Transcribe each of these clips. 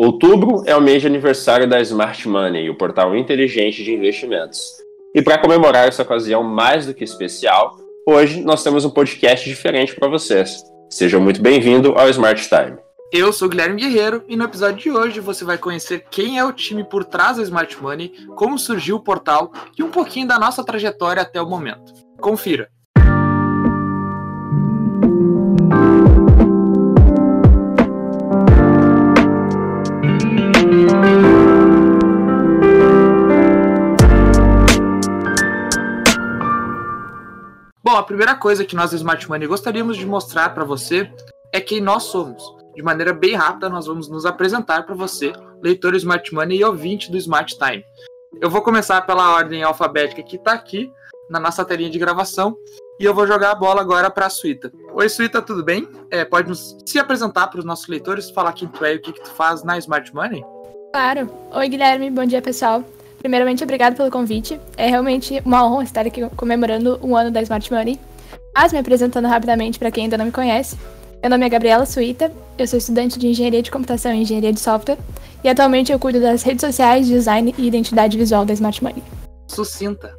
Outubro é o mês de aniversário da Smart Money, o portal inteligente de investimentos. E para comemorar essa ocasião mais do que especial, hoje nós temos um podcast diferente para vocês. Seja muito bem-vindo ao Smart Time. Eu sou Guilherme Guerreiro e no episódio de hoje você vai conhecer quem é o time por trás da Smart Money, como surgiu o portal e um pouquinho da nossa trajetória até o momento. Confira! A primeira coisa que nós Smart Money gostaríamos de mostrar para você é quem nós somos. De maneira bem rápida, nós vamos nos apresentar para você, leitor Smart Money e ouvinte do Smart Time. Eu vou começar pela ordem alfabética que está aqui na nossa telinha de gravação e eu vou jogar a bola agora para a Suíta. Oi, Suíta, tudo bem? É, pode nos, se apresentar para os nossos leitores, falar quem tu é e o que, que tu faz na Smart Money? Claro. Oi, Guilherme, bom dia, pessoal. Primeiramente, obrigado pelo convite. É realmente uma honra estar aqui comemorando um ano da Smart Money. Mas me apresentando rapidamente para quem ainda não me conhece. Meu nome é Gabriela Suíta, eu sou estudante de Engenharia de Computação e Engenharia de Software e atualmente eu cuido das redes sociais, design e identidade visual da Smart Money. Sucinta.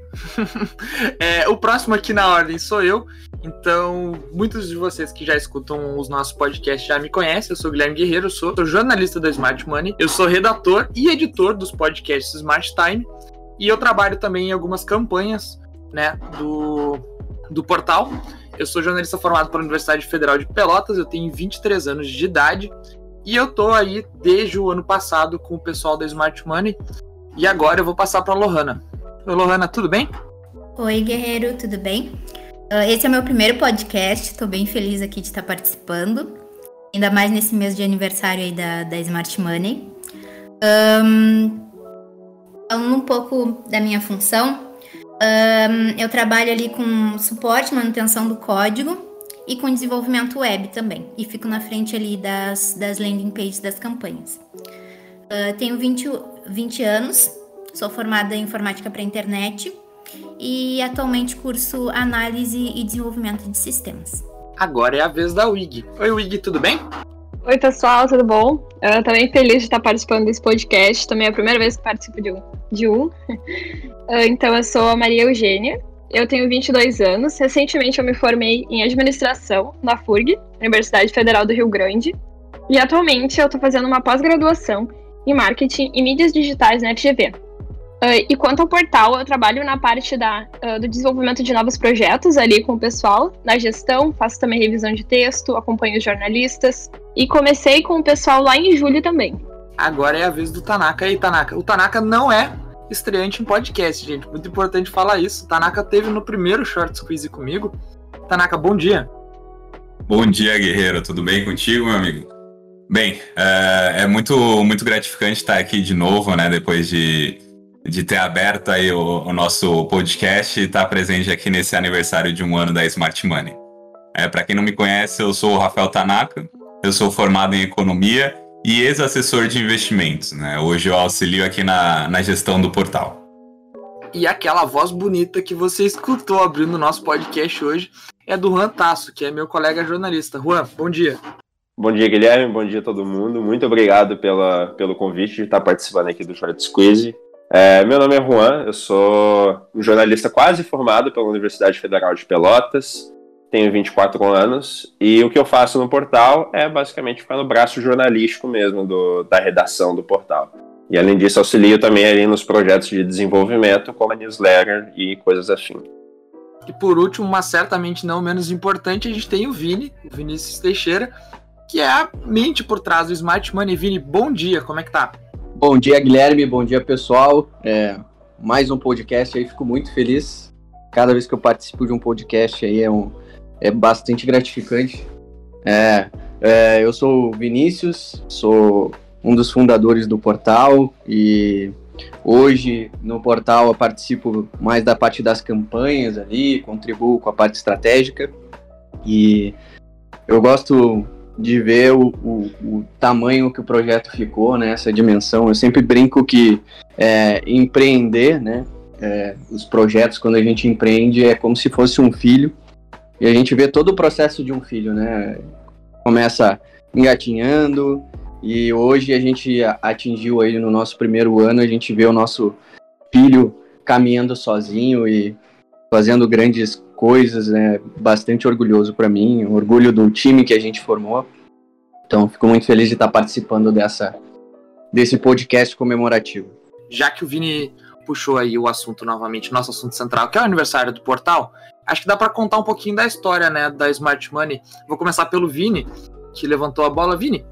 é, o próximo aqui na ordem sou eu, então muitos de vocês que já escutam os nossos podcasts já me conhecem. Eu sou Guilherme Guerreiro, sou, sou jornalista da Smart Money, eu sou redator e editor dos podcasts Smart Time e eu trabalho também em algumas campanhas né, do, do portal. Eu sou jornalista formado pela Universidade Federal de Pelotas, eu tenho 23 anos de idade e eu tô aí desde o ano passado com o pessoal da Smart Money. E agora eu vou passar para a Lohana. Oi, Lohana, tudo bem? Oi, Guerreiro, tudo bem? Uh, esse é o meu primeiro podcast, estou bem feliz aqui de estar participando, ainda mais nesse mês de aniversário aí da, da Smart Money. Um, falando um pouco da minha função, um, eu trabalho ali com suporte, manutenção do código e com desenvolvimento web também, e fico na frente ali das, das landing pages das campanhas. Uh, tenho 20, 20 anos, sou formada em informática para internet e atualmente curso análise e desenvolvimento de sistemas. Agora é a vez da WIG. Oi, WIG, tudo bem? Oi, pessoal, tudo bom? Eu também feliz de estar participando desse podcast. Também é a primeira vez que participo de um. De um. então, eu sou a Maria Eugênia. Eu tenho 22 anos. Recentemente, eu me formei em administração na FURG, Universidade Federal do Rio Grande. E atualmente, eu estou fazendo uma pós-graduação em marketing e mídias digitais na FGV. Uh, e quanto ao portal, eu trabalho na parte da, uh, do desenvolvimento de novos projetos ali com o pessoal, na gestão, faço também revisão de texto, acompanho os jornalistas. E comecei com o pessoal lá em julho também. Agora é a vez do Tanaka. E aí, Tanaka? O Tanaka não é estreante em podcast, gente. Muito importante falar isso. O Tanaka teve no primeiro Short Squeeze comigo. Tanaka, bom dia. Bom dia, guerreiro. Tudo bem contigo, meu amigo? Bem, é, é muito, muito gratificante estar aqui de novo, né? Depois de de ter aberto aí o, o nosso podcast e estar tá presente aqui nesse aniversário de um ano da Smart Money. É, Para quem não me conhece, eu sou o Rafael Tanaka, eu sou formado em economia e ex-assessor de investimentos. Né? Hoje eu auxilio aqui na, na gestão do portal. E aquela voz bonita que você escutou abrindo o nosso podcast hoje é do Juan Tasso, que é meu colega jornalista. Juan, bom dia. Bom dia, Guilherme. Bom dia a todo mundo. Muito obrigado pela, pelo convite de estar participando aqui do Short Squeeze. É, meu nome é Juan, eu sou um jornalista quase formado pela Universidade Federal de Pelotas, tenho 24 anos e o que eu faço no portal é basicamente ficar no braço jornalístico mesmo do, da redação do portal. E além disso, auxilio também ali nos projetos de desenvolvimento, como a newsletter e coisas assim. E por último, mas certamente não menos importante, a gente tem o Vini, o Vinícius Teixeira, que é a mente por trás do Smart Money. Vini, bom dia, como é que tá? Bom dia, Guilherme. Bom dia, pessoal. É, mais um podcast aí, fico muito feliz. Cada vez que eu participo de um podcast aí é, um, é bastante gratificante. É, é, eu sou o Vinícius, sou um dos fundadores do portal e hoje no portal eu participo mais da parte das campanhas ali, contribuo com a parte estratégica e eu gosto de ver o, o, o, tamanho que o projeto ficou, né, essa dimensão. Eu sempre brinco que é, empreender, né, é, os projetos, quando a gente empreende, é como se fosse um filho, e a gente vê todo o processo de um filho, né, começa engatinhando, E hoje a gente atingiu aí no nosso primeiro ano, a gente vê o nosso filho caminhando sozinho e fazendo grandes coisas, né? Bastante orgulhoso para mim, orgulho do time que a gente formou. Então, fico muito feliz de estar participando dessa desse podcast comemorativo. Já que o Vini puxou aí o assunto novamente, nosso assunto central, que é o aniversário do portal, acho que dá para contar um pouquinho da história, né, da Smart Money. Vou começar pelo Vini, que levantou a bola. Vini,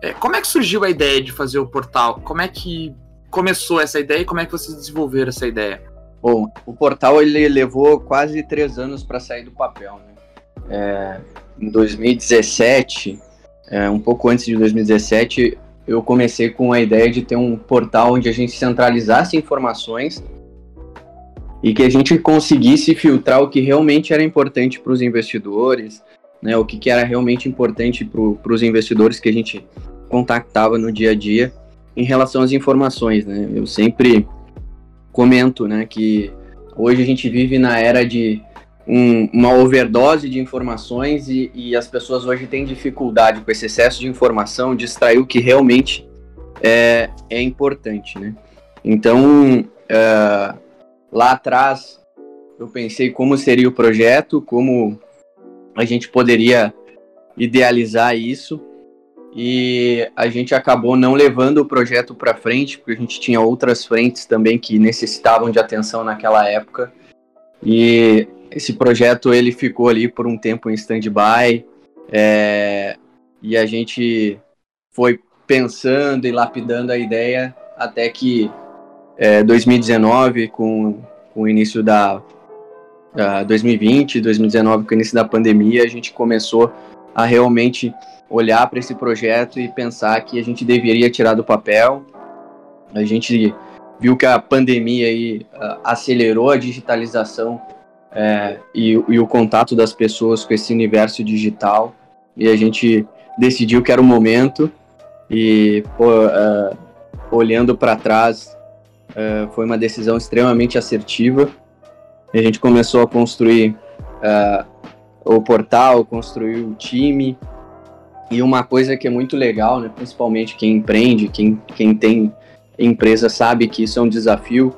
é, como é que surgiu a ideia de fazer o portal? Como é que começou essa ideia e como é que vocês desenvolveram essa ideia? Bom, o portal ele levou quase três anos para sair do papel. Né? É, em 2017, é, um pouco antes de 2017, eu comecei com a ideia de ter um portal onde a gente centralizasse informações e que a gente conseguisse filtrar o que realmente era importante para os investidores, né, o que, que era realmente importante para os investidores que a gente contactava no dia a dia em relação às informações. Né? Eu sempre comento, né, que hoje a gente vive na era de um, uma overdose de informações e, e, as pessoas hoje têm dificuldade com esse excesso de informação de extrair o que realmente é, é importante, né? Então, é, lá atrás, eu pensei como seria o projeto, como a gente poderia idealizar isso e a gente acabou não levando o projeto para frente, porque a gente tinha outras frentes também que necessitavam de atenção naquela época. E esse projeto ele ficou ali por um tempo em stand-by é, e a gente foi pensando e lapidando a ideia até que é, 2019, com, com o início da uh, 2020, 2019, com o início da pandemia, a gente começou a realmente olhar para esse projeto e pensar que a gente deveria tirar do papel. A gente viu que a pandemia aí uh, acelerou a digitalização é, e, e, o contato das pessoas com esse universo digital. E a gente decidiu que era o momento. E pô, uh, olhando para trás uh, foi uma decisão extremamente assertiva. E a gente começou a construir o portal, construir o time e uma coisa que é muito legal, né, principalmente quem empreende, quem, quem tem empresa sabe que isso é um desafio,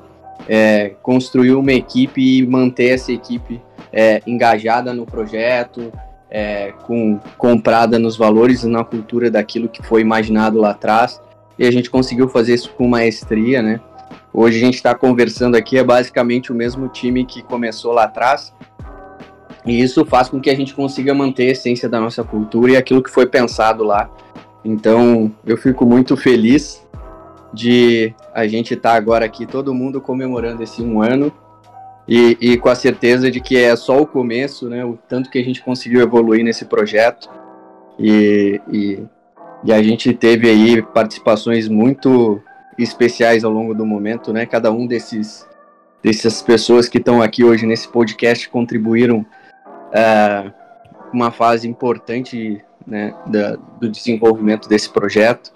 é, construir uma equipe e manter essa equipe é, engajada no projeto, é, com, comprada nos valores e na cultura daquilo que foi imaginado lá atrás. E a gente conseguiu fazer isso com maestria, né? Hoje a gente está conversando aqui, é basicamente o mesmo time que começou lá atrás, e isso faz com que a gente consiga manter a essência da nossa cultura e aquilo que foi pensado lá. Então, eu fico muito feliz de a gente estar tá agora aqui, todo mundo comemorando esse um ano. E, e, com a certeza de que é só o começo, né? O tanto que a gente conseguiu evoluir nesse projeto. E, e, e a gente teve aí participações muito especiais ao longo do momento, né? Cada um desses dessas pessoas que estão aqui hoje nesse podcast contribuíram é, uma fase importante né, da, do desenvolvimento desse projeto.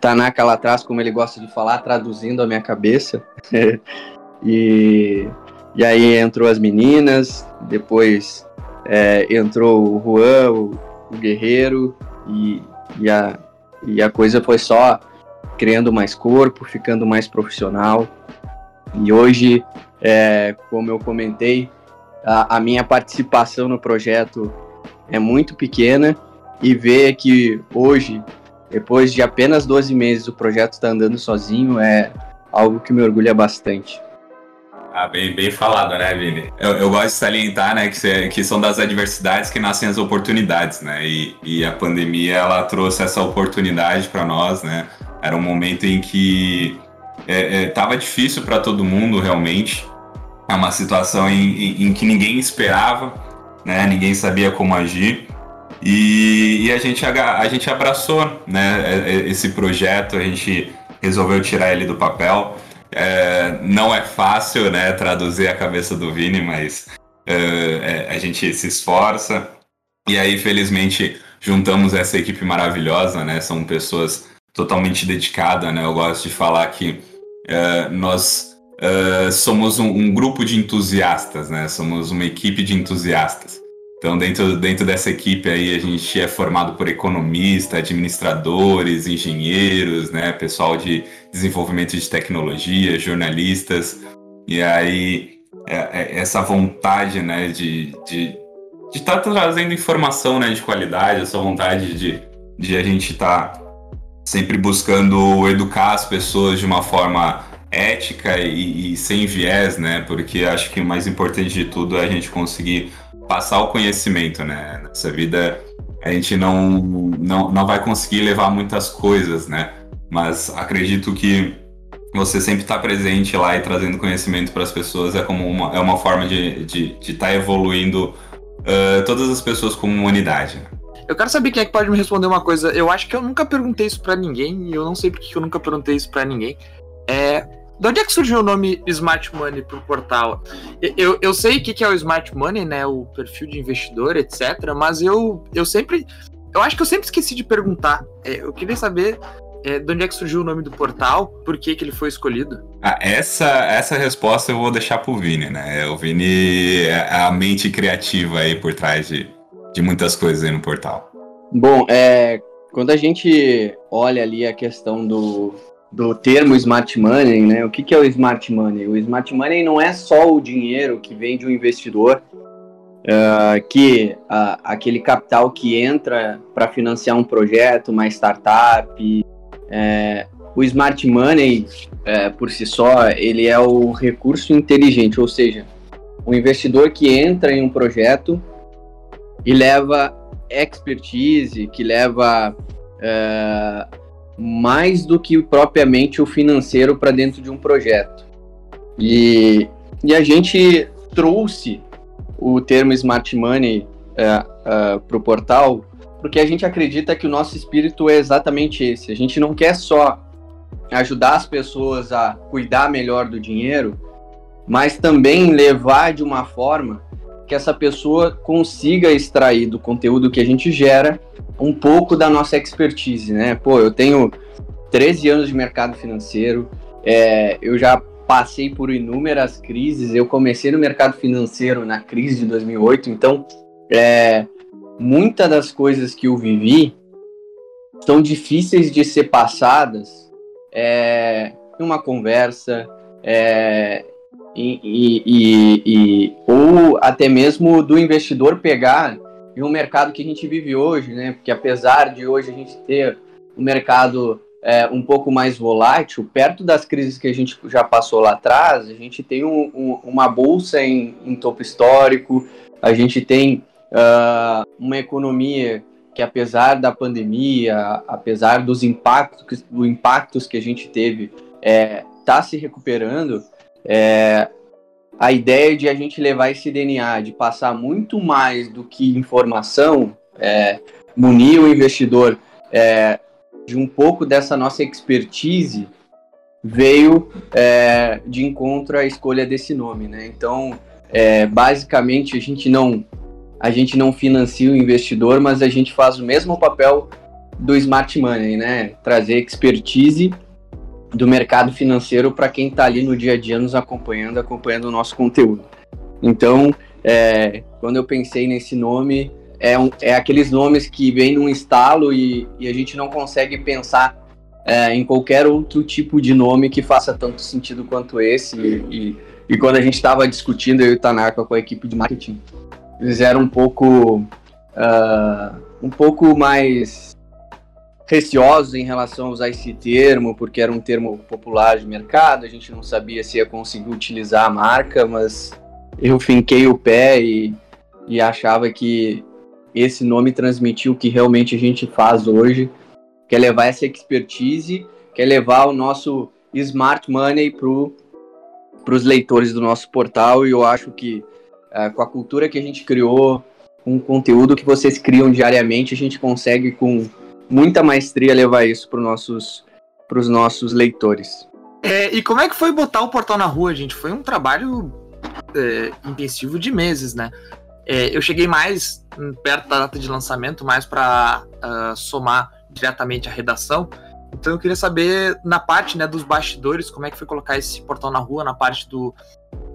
Tanaka lá atrás, como ele gosta de falar, traduzindo a minha cabeça. e, e aí entrou as meninas, depois é, entrou o Juan, o, o Guerreiro, e, e, a, e a coisa foi só criando mais corpo, ficando mais profissional. E hoje, é, como eu comentei, a, a minha participação no projeto é muito pequena e ver que hoje, depois de apenas 12 meses, o projeto está andando sozinho é algo que me orgulha bastante. Ah, bem, bem falado, né, Vini? Eu, eu gosto de salientar, né, que, que são das adversidades que nascem as oportunidades, né? E, e a pandemia, ela trouxe essa oportunidade para nós, né? Era um momento em que é, é, tava difícil para todo mundo, realmente. É uma situação em, em, em, que ninguém esperava, né? Ninguém sabia como agir. E, e, a, gente, a gente abraçou né, é, é, esse projeto, a gente resolveu tirar ele do papel. É, não é fácil né, traduzir a cabeça do Vini, mas é, é, a gente se esforça. E aí, felizmente, juntamos essa equipe maravilhosa, né? São pessoas totalmente dedicadas, né? Eu gosto de falar que é, nós Uh, somos um, um, grupo de entusiastas, né? Somos uma equipe de entusiastas. Então, dentro, dentro dessa equipe aí, a gente é formado por economistas, administradores, engenheiros, né, pessoal de desenvolvimento de tecnologia, jornalistas. E aí, é, é essa vontade, né, de estar de, de tá trazendo informação, né, de qualidade, essa vontade de, de a gente estar tá sempre buscando educar as pessoas de uma forma ética e, e sem viés, né, porque acho que o mais importante de tudo é a gente conseguir passar o conhecimento, né? Nessa vida a gente não, não, não vai conseguir levar muitas coisas, né? Mas acredito que você sempre estar tá presente lá e trazendo conhecimento para as pessoas é como uma, é uma forma de estar de, de tá evoluindo uh, todas as pessoas como humanidade. Né? Eu quero saber quem é que pode me responder uma coisa. Eu acho que eu nunca perguntei isso para ninguém e eu não sei porque eu nunca perguntei isso para ninguém. É, de onde é que surgiu o nome Smart Money pro portal? Eu, eu sei o que, é o Smart Money, né? O perfil de investidor, etc. Mas eu, eu sempre. Eu acho que eu sempre esqueci de perguntar. É, eu queria saber é, de onde é que surgiu o nome do portal, por que, que ele foi escolhido? Ah, essa, essa resposta eu vou deixar pro Vini, né? O Vini é a mente criativa aí por trás de, de muitas coisas aí no portal. Bom, é, quando a gente olha ali a questão do, do termo smart money, né? O que, que é o smart money? O smart money não é só o dinheiro que vem de um investidor, uh, que uh, aquele capital que entra para financiar um projeto, uma startup. É, o smart money, é, por si só, ele é o recurso inteligente, ou seja, o investidor que entra em um projeto e leva expertise, que leva uh, mais do que propriamente o financeiro para dentro de um projeto. E, e a gente trouxe o termo Smart Money é, é, para o portal porque a gente acredita que o nosso espírito é exatamente esse. A gente não quer só ajudar as pessoas a cuidar melhor do dinheiro, mas também levar de uma forma que essa pessoa consiga extrair do conteúdo que a gente gera um pouco da nossa expertise, né? Pô, eu tenho 13 anos de mercado financeiro, é, eu já passei por inúmeras crises, eu comecei no mercado financeiro na crise de 2008, então é, muitas das coisas que eu vivi são difíceis de ser passadas é, em uma conversa, é, e, e, e, ou até mesmo do investidor pegar em um mercado que a gente vive hoje, né? Porque apesar de hoje a gente ter um mercado é, um pouco mais volátil, perto das crises que a gente já passou lá atrás, a gente tem um, um, uma bolsa em, em, topo histórico, a gente tem uh, uma economia que apesar da pandemia, apesar dos impactos, do impactos que a gente teve, está é, tá se recuperando. É, a ideia de a gente levar esse DNA, de passar muito mais do que informação, é, munir o investidor é, de um pouco dessa nossa expertise, veio é, de encontro à escolha desse nome, né? Então, é, basicamente, a gente não a gente não financia o investidor, mas a gente faz o mesmo papel do smart money, né? Trazer expertise do mercado financeiro para quem está ali no dia a dia nos acompanhando, acompanhando o nosso conteúdo. Então, é, quando eu pensei nesse nome, é, um, é aqueles nomes que vêm num estalo e, e a gente não consegue pensar é, em qualquer outro tipo de nome que faça tanto sentido quanto esse. E, e, e quando a gente estava discutindo, eu e o Tanaka com a equipe de marketing, eles eram um pouco, uh, um pouco mais receosos em relação a usar esse termo, porque era um termo popular de mercado, a gente não sabia se ia conseguir utilizar a marca, mas eu finquei o pé e, e achava que esse nome transmitia o que realmente a gente faz hoje, que é levar essa expertise, que é levar o nosso smart money para os leitores do nosso portal, e eu acho que uh, com a cultura que a gente criou, com o conteúdo que vocês criam diariamente, a gente consegue com muita maestria levar isso para nossos, os nossos leitores. É, e como é que foi botar o portal na rua, gente? Foi um trabalho é, intensivo de meses, né? É, eu cheguei mais perto da data de lançamento, mais para uh, ah, somar diretamente a redação. Então eu queria saber na parte né, dos bastidores como é que foi colocar esse portal na rua, na parte do,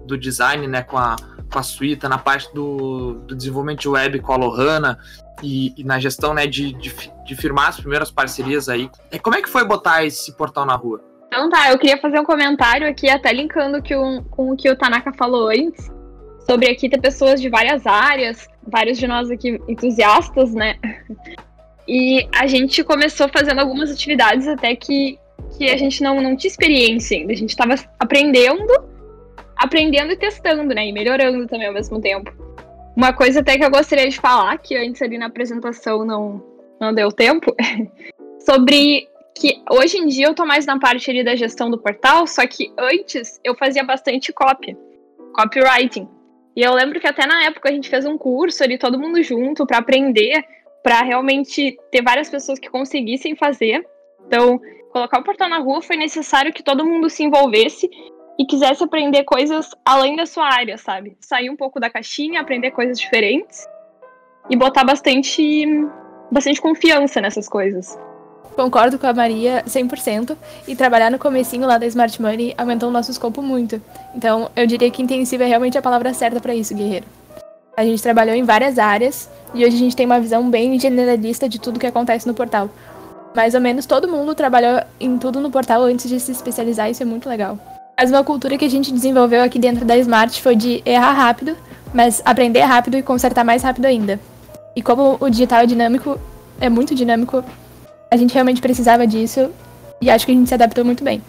do design, né, com a, com a Suíta, na parte do, do desenvolvimento de web com a Lohana e, e na gestão, né, de, de, de, firmar as primeiras parcerias aí. É, como é que foi botar esse portal na rua? Então tá, eu queria fazer um comentário aqui, até linkando que o, com o que o Tanaka falou antes, sobre aqui ter pessoas de várias áreas, vários de nós aqui entusiastas, né? E a gente começou fazendo algumas atividades até que, que a gente não, não tinha experiência ainda. A gente estava aprendendo, aprendendo e testando, né? E melhorando também ao mesmo tempo. Uma coisa até que eu gostaria de falar, que antes ali na apresentação não, não deu tempo, sobre que hoje em dia eu tô mais na parte ali da gestão do portal, só que antes eu fazia bastante copy, copywriting. E eu lembro que até na época a gente fez um curso ali, todo mundo junto, para aprender, para realmente ter várias pessoas que conseguissem fazer. Então, colocar o portal na rua foi necessário que todo mundo se envolvesse e quisesse aprender coisas além da sua área, sabe? Sair um pouco da caixinha, aprender coisas diferentes e botar bastante, bastante confiança nessas coisas. Concordo com a Maria 100%. E trabalhar no comecinho lá da Smart Money aumentou o nosso escopo muito. Então, eu diria que intensivo é realmente a palavra certa para isso, guerreiro. A gente trabalhou em várias áreas e hoje a gente tem uma visão bem generalista de tudo que acontece no portal. Mais ou menos todo mundo trabalhou em tudo no portal antes de se especializar, isso é muito legal. Mas uma cultura que a gente desenvolveu aqui dentro da Smart foi de errar rápido, mas aprender rápido e consertar mais rápido ainda. E como o digital é dinâmico, é muito dinâmico, a gente realmente precisava disso e acho que a gente se adaptou muito bem.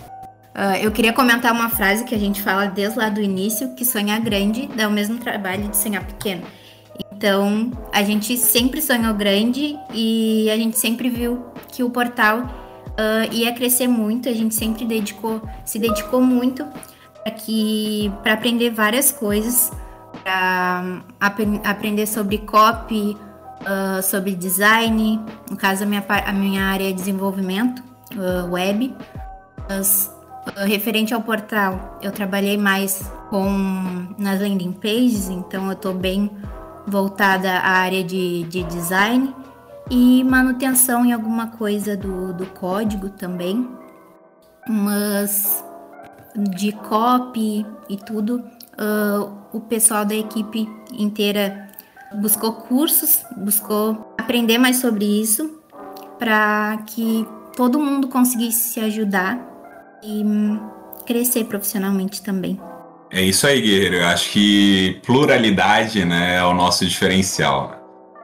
Uh, eu queria comentar uma frase que a gente fala desde lá do início, que sonhar grande dá o mesmo trabalho de sonhar pequeno. Então, a gente sempre sonhou grande e a gente sempre viu que o portal uh, ia crescer muito. A gente sempre dedicou, se dedicou muito para aprender várias coisas, para ap aprender sobre copy, uh, sobre design, no caso a minha, a minha área é desenvolvimento uh, web. Referente ao portal, eu trabalhei mais com nas landing pages, então eu estou bem voltada à área de, de design e manutenção em alguma coisa do, do código também, mas de copy e tudo, uh, o pessoal da equipe inteira buscou cursos, buscou aprender mais sobre isso para que todo mundo conseguisse se ajudar e crescer profissionalmente também. É isso aí, Guerreiro. Eu acho que pluralidade né, é o nosso diferencial.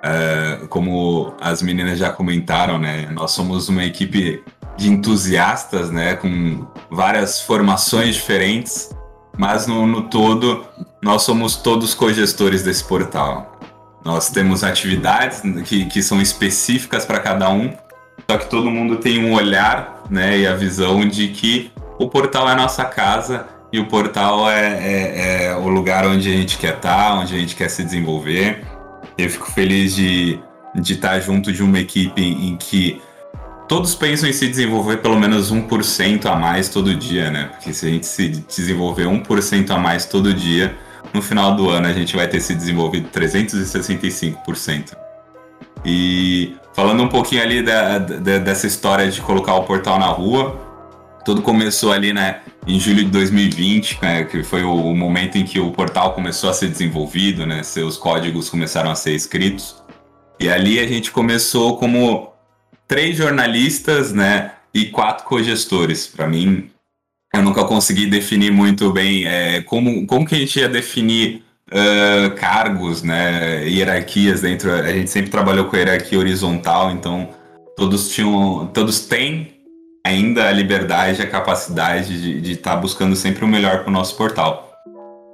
É, como as meninas já comentaram, né, nós somos uma equipe de entusiastas, né, com várias formações diferentes, mas no, no todo nós somos todos cogestores desse portal. Nós temos atividades que, que são específicas para cada um, só que todo mundo tem um olhar né, e a visão de que o portal é a nossa casa e o portal é, é, é o lugar onde a gente quer estar, tá, onde a gente quer se desenvolver. Eu fico feliz de, de estar junto de uma equipe em que todos pensam em se desenvolver pelo menos 1% a mais todo dia, né? Porque se a gente se desenvolver 1% a mais todo dia, no final do ano a gente vai ter se desenvolvido 365%. E falando um pouquinho ali da, da, dessa história de colocar o portal na rua, tudo começou ali, né, em julho de 2020, né, que foi o, o, momento em que o portal começou a ser desenvolvido, né, seus códigos começaram a ser escritos. E ali a gente começou como três jornalistas, né, e quatro cogestores. Para mim, eu nunca consegui definir muito bem é, como, como que a gente ia definir uh, cargos, né, hierarquias dentro. A gente sempre trabalhou com hierarquia horizontal, então todos tinham, todos têm ainda a liberdade, a capacidade de estar tá buscando sempre o melhor para o nosso portal.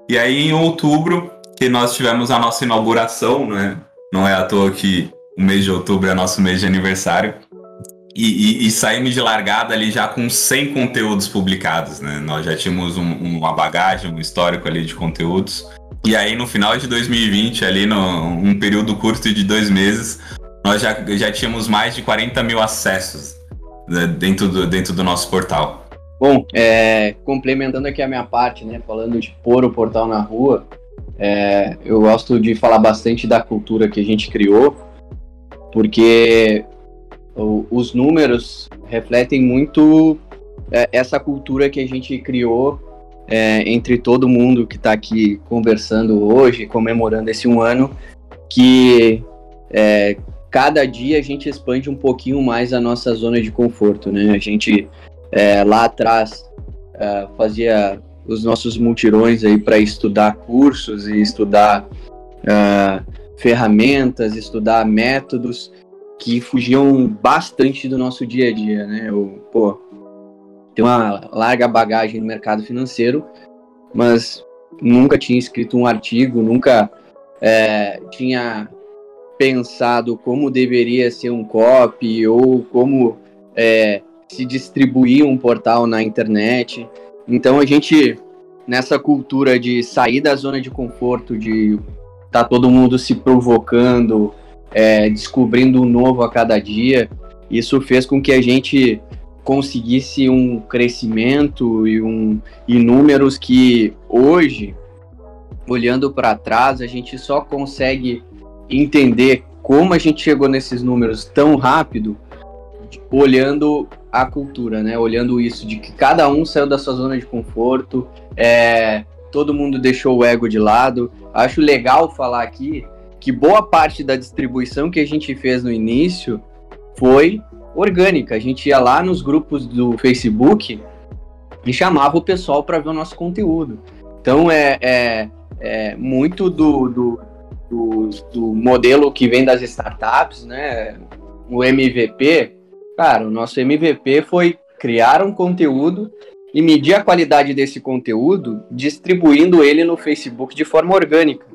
E aí em outubro que nós tivemos a nossa inauguração, né? Não é à toa que o mês de outubro é nosso mês de aniversário. E, e, e, saímos de largada ali já com 100 conteúdos publicados, né? Nós já tínhamos um, uma bagagem, um histórico ali de conteúdos. E aí no final de 2020, ali num período curto de dois meses, nós já, já tínhamos mais de 40 mil acessos dentro, do, dentro do nosso portal. Bom, é, complementando aqui a minha parte, né? Falando de pôr o portal na rua, é, eu gosto de falar bastante da cultura que a gente criou, porque os números refletem muito é, essa cultura que a gente criou é, entre todo mundo que está aqui conversando hoje, comemorando esse um ano, que é, cada dia a gente expande um pouquinho mais a nossa zona de conforto, né? A gente é, lá atrás é, fazia os nossos multirões aí para estudar cursos e estudar uh, ferramentas, estudar métodos que fugiam bastante do nosso dia a dia, né? Eu, pô, tenho uma larga bagagem no mercado financeiro, mas nunca tinha escrito um artigo, nunca é, tinha pensado como deveria ser um copy ou como é, se distribuir um portal na internet. Então a gente, nessa cultura de sair da zona de conforto, de tá todo mundo se provocando, é, descobrindo um novo a cada dia, isso fez com que a gente conseguisse um crescimento e, um, e números que hoje, olhando para trás, a gente só consegue entender como a gente chegou nesses números tão rápido olhando a cultura, né? Olhando isso de que cada um saiu da sua zona de conforto, é, todo mundo deixou o ego de lado. Acho legal falar aqui que boa parte da distribuição que a gente fez no início foi orgânica. A gente ia lá nos grupos do Facebook e chamava o pessoal para ver o nosso conteúdo. Então é, é, é muito do, do, do, do modelo que vem das startups, né? O MVP, Cara, o nosso MVP foi criar um conteúdo e medir a qualidade desse conteúdo distribuindo ele no Facebook de forma orgânica.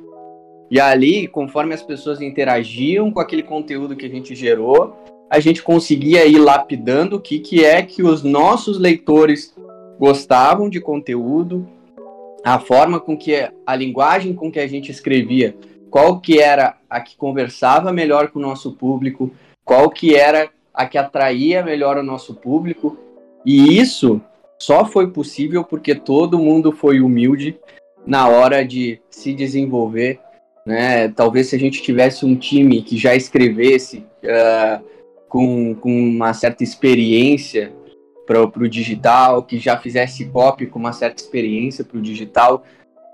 E ali, conforme as pessoas interagiam com aquele conteúdo que a gente gerou, a gente conseguia ir lapidando o que, que é que os nossos leitores gostavam de conteúdo, a forma com que a linguagem com que a gente escrevia, qual que era a que conversava melhor com o nosso público, qual que era a que atraía melhor o nosso público. E isso só foi possível porque todo mundo foi humilde na hora de se desenvolver. Né? Talvez se a gente tivesse um time que já escrevesse uh, com, com uma certa experiência para o digital, que já fizesse copy com uma certa experiência para o digital,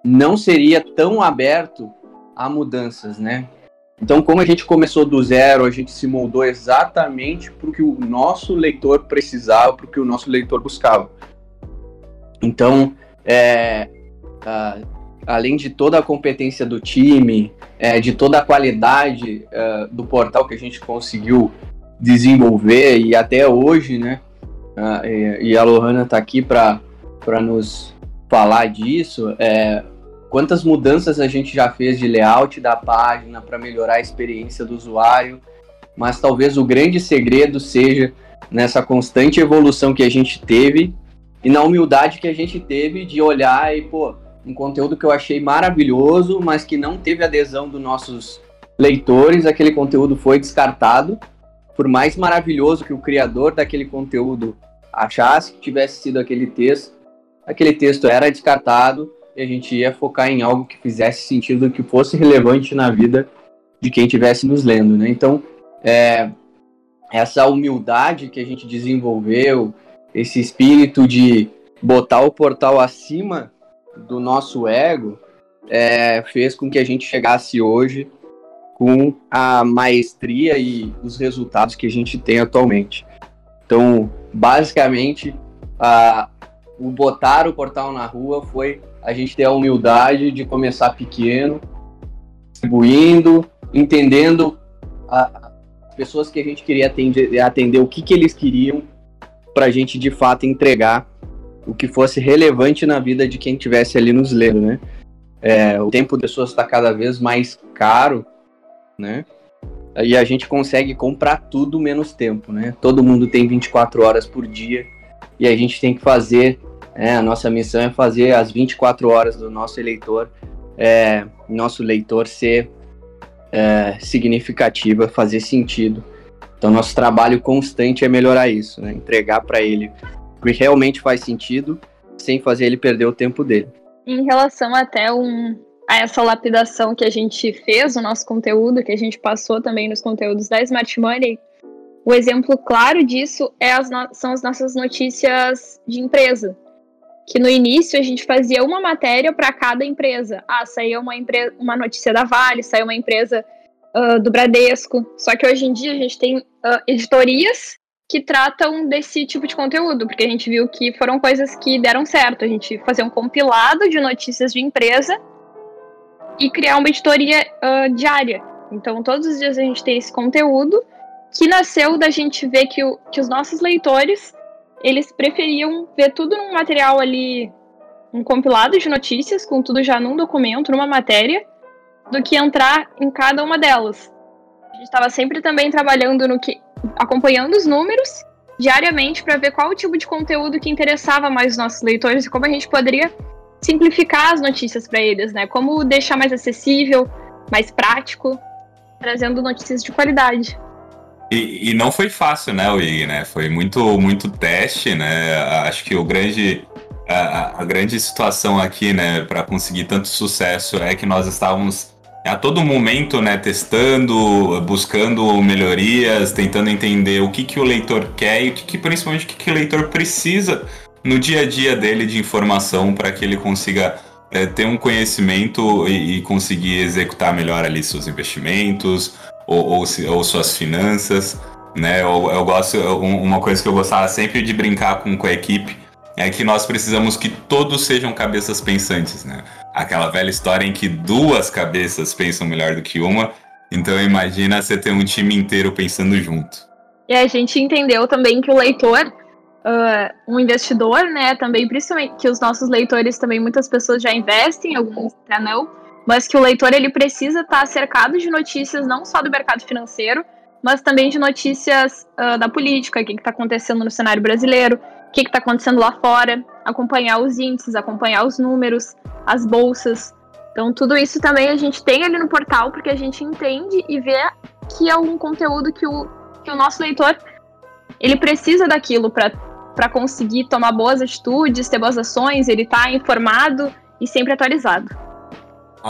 não seria tão aberto a mudanças, né? Então, como a gente começou do zero, a gente se moldou exatamente para o que o nosso leitor precisava, para o que o nosso leitor buscava. Então, é, a, além de toda a competência do time, é, de toda a qualidade é, do portal que a gente conseguiu desenvolver e até hoje, né? e, a Lohana está aqui para nos falar disso. É, quantas mudanças a gente já fez de layout da página para melhorar a experiência do usuário, mas talvez o grande segredo seja nessa constante evolução que a gente teve e na humildade que a gente teve de olhar e, pô, um conteúdo que eu achei maravilhoso, mas que não teve adesão dos nossos leitores, aquele conteúdo foi descartado. Por mais maravilhoso que o criador daquele conteúdo achasse que tivesse sido aquele texto, aquele texto era descartado e a gente ia focar em algo que fizesse sentido, que fosse relevante na vida de quem estivesse nos lendo, né? Então, é, essa humildade que a gente desenvolveu, esse espírito de botar o portal acima do nosso ego, é, fez com que a gente chegasse hoje com a maestria e os resultados que a gente tem atualmente. Então, basicamente, a, o botar o portal na rua foi a gente ter a humildade de começar pequeno, distribuindo, entendendo as pessoas que a gente queria atender, atender o que, que eles queriam, para a gente de fato entregar o que fosse relevante na vida de quem tivesse ali nos lendo, né? É, o tempo das pessoas está cada vez mais caro, né? E a gente consegue comprar tudo menos tempo, né? Todo mundo tem 24 horas por dia e a gente tem que fazer é, a nossa missão é fazer as 24 horas do nosso eleitor, é, nosso leitor ser é, significativa, fazer sentido. Então, nosso trabalho constante é melhorar isso, né? entregar para ele o que realmente faz sentido, sem fazer ele perder o tempo dele. Em relação até um, a essa lapidação que a gente fez no nosso conteúdo, que a gente passou também nos conteúdos da Smart Money, o exemplo claro disso é as são as nossas notícias de empresa que no início a gente fazia uma matéria para cada empresa. Ah, saía uma, uma notícia da Vale, saiu uma empresa uh, do Bradesco. Só que hoje em dia a gente tem uh, editorias que tratam desse tipo de conteúdo, porque a gente viu que foram coisas que deram certo. A gente fazer um compilado de notícias de empresa e criar uma editoria uh, diária. Então, todos os dias a gente tem esse conteúdo que nasceu da gente ver que, o, que os nossos leitores eles preferiam ver tudo num material ali, um compilado de notícias, com tudo já num documento, numa matéria, do que entrar em cada uma delas. A gente estava sempre também trabalhando no que. acompanhando os números diariamente para ver qual o tipo de conteúdo que interessava mais os nossos leitores e como a gente poderia simplificar as notícias para eles, né? Como deixar mais acessível, mais prático, trazendo notícias de qualidade. E, e, não foi fácil, né, Wig, né? Foi muito, muito teste, né? Acho que o grande, a, a grande situação aqui, né, para conseguir tanto sucesso é que nós estávamos a todo momento, né, testando, buscando melhorias, tentando entender o que, que o leitor quer e o que, que principalmente o que, que o leitor precisa no dia a dia dele de informação para que ele consiga é, ter um conhecimento e, e, conseguir executar melhor ali seus investimentos, ou, ou, ou suas finanças, né? Eu, eu gosto, uma coisa que eu gostava sempre de brincar com, com a equipe é que nós precisamos que todos sejam cabeças pensantes, né? Aquela velha história em que duas cabeças pensam melhor do que uma. Então imagina você ter um time inteiro pensando junto. E a gente entendeu também que o leitor, uh, um investidor, né, também, principalmente que os nossos leitores também, muitas pessoas já investem, alguns até não, mas que o leitor ele precisa estar cercado de notícias não só do mercado financeiro, mas também de notícias uh, da política, o que está acontecendo no cenário brasileiro, o que está acontecendo lá fora, acompanhar os índices, acompanhar os números, as bolsas. Então, tudo isso também a gente tem ali no portal, porque a gente entende e vê que é um conteúdo que o, que o nosso leitor ele precisa daquilo para conseguir tomar boas atitudes, ter boas ações, ele está informado e sempre atualizado.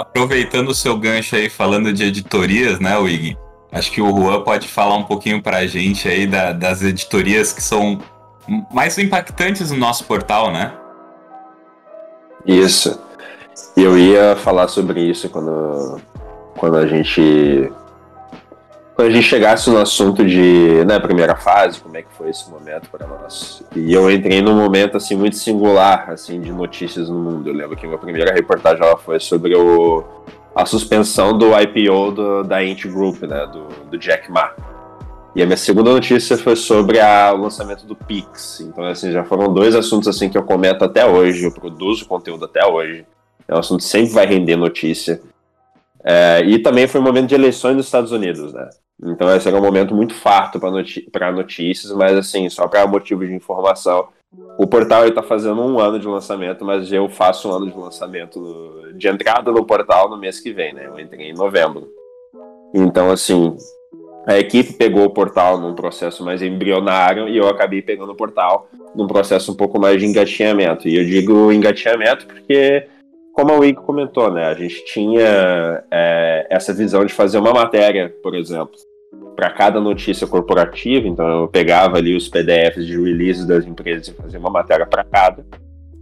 Aproveitando o seu gancho aí, falando de editorias, né, Wig? Acho que o Juan pode falar um pouquinho pra gente aí da, das editorias que são mais impactantes no nosso portal, né? Isso. Eu ia falar sobre isso quando, quando a gente quando a gente chegasse no assunto de né, primeira fase, como é que foi esse momento para nós. E eu entrei num momento assim muito singular assim de notícias no mundo. Eu lembro que minha primeira reportagem ela foi sobre o, a suspensão do IPO do, da Int Group, né, do, do Jack Ma. E a minha segunda notícia foi sobre a, o lançamento do Pix. Então, assim, já foram dois assuntos assim que eu comento até hoje, eu produzo conteúdo até hoje. É um assunto que sempre vai render notícia. É, e também foi um momento de eleições nos Estados Unidos, né? Então esse era um momento muito farto para notícias, mas assim, só para motivo de informação. O portal está fazendo um ano de lançamento, mas eu faço um ano de lançamento de entrada no portal no mês que vem, né? Eu entrei em novembro. Então, assim, a equipe pegou o portal num processo mais embrionário e eu acabei pegando o portal num processo um pouco mais de engatinhamento. E eu digo engatinhamento porque como a Wiki comentou, né, a gente tinha é, essa visão de fazer uma matéria, por exemplo, para cada notícia corporativa, então eu pegava ali os PDFs de releases das empresas e fazia uma matéria para cada.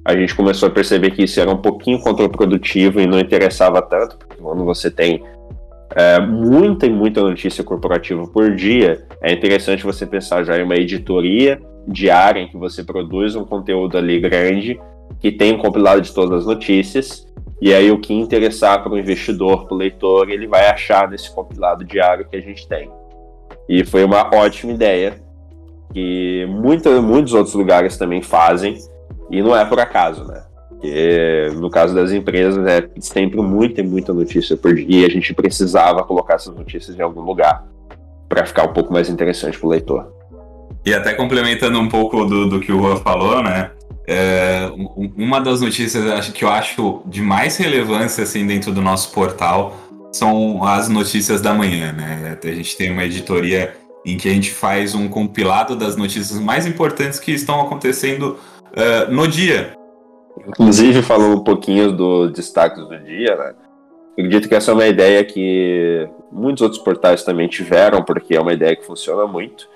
A gente começou a perceber que isso era um pouquinho contraprodutivo e não interessava tanto, porque quando você tem é, muita e muita notícia corporativa por dia, é interessante você pensar já em uma editoria diária em que você produz um conteúdo ali grande que tem um compilado de todas as notícias. E aí o que interessar para o investidor, para o leitor, ele vai achar nesse compilado diário que a gente tem. E foi uma ótima ideia que muita, muitos outros lugares também fazem e não é por acaso, né? Porque no caso das empresas é sempre muita e muita notícia por dia e a gente precisava colocar essas notícias em algum lugar para ficar um pouco mais interessante para o leitor. E até complementando um pouco do, do que o Juan falou, né? É, uma das notícias que eu acho de mais relevância assim dentro do nosso portal são as notícias da manhã, né? A gente tem uma editoria em que a gente faz um compilado das notícias mais importantes que estão acontecendo uh, no dia. Inclusive, falando um pouquinho dos destaques do dia, né? acredito que essa é uma ideia que muitos outros portais também tiveram, porque é uma ideia que funciona muito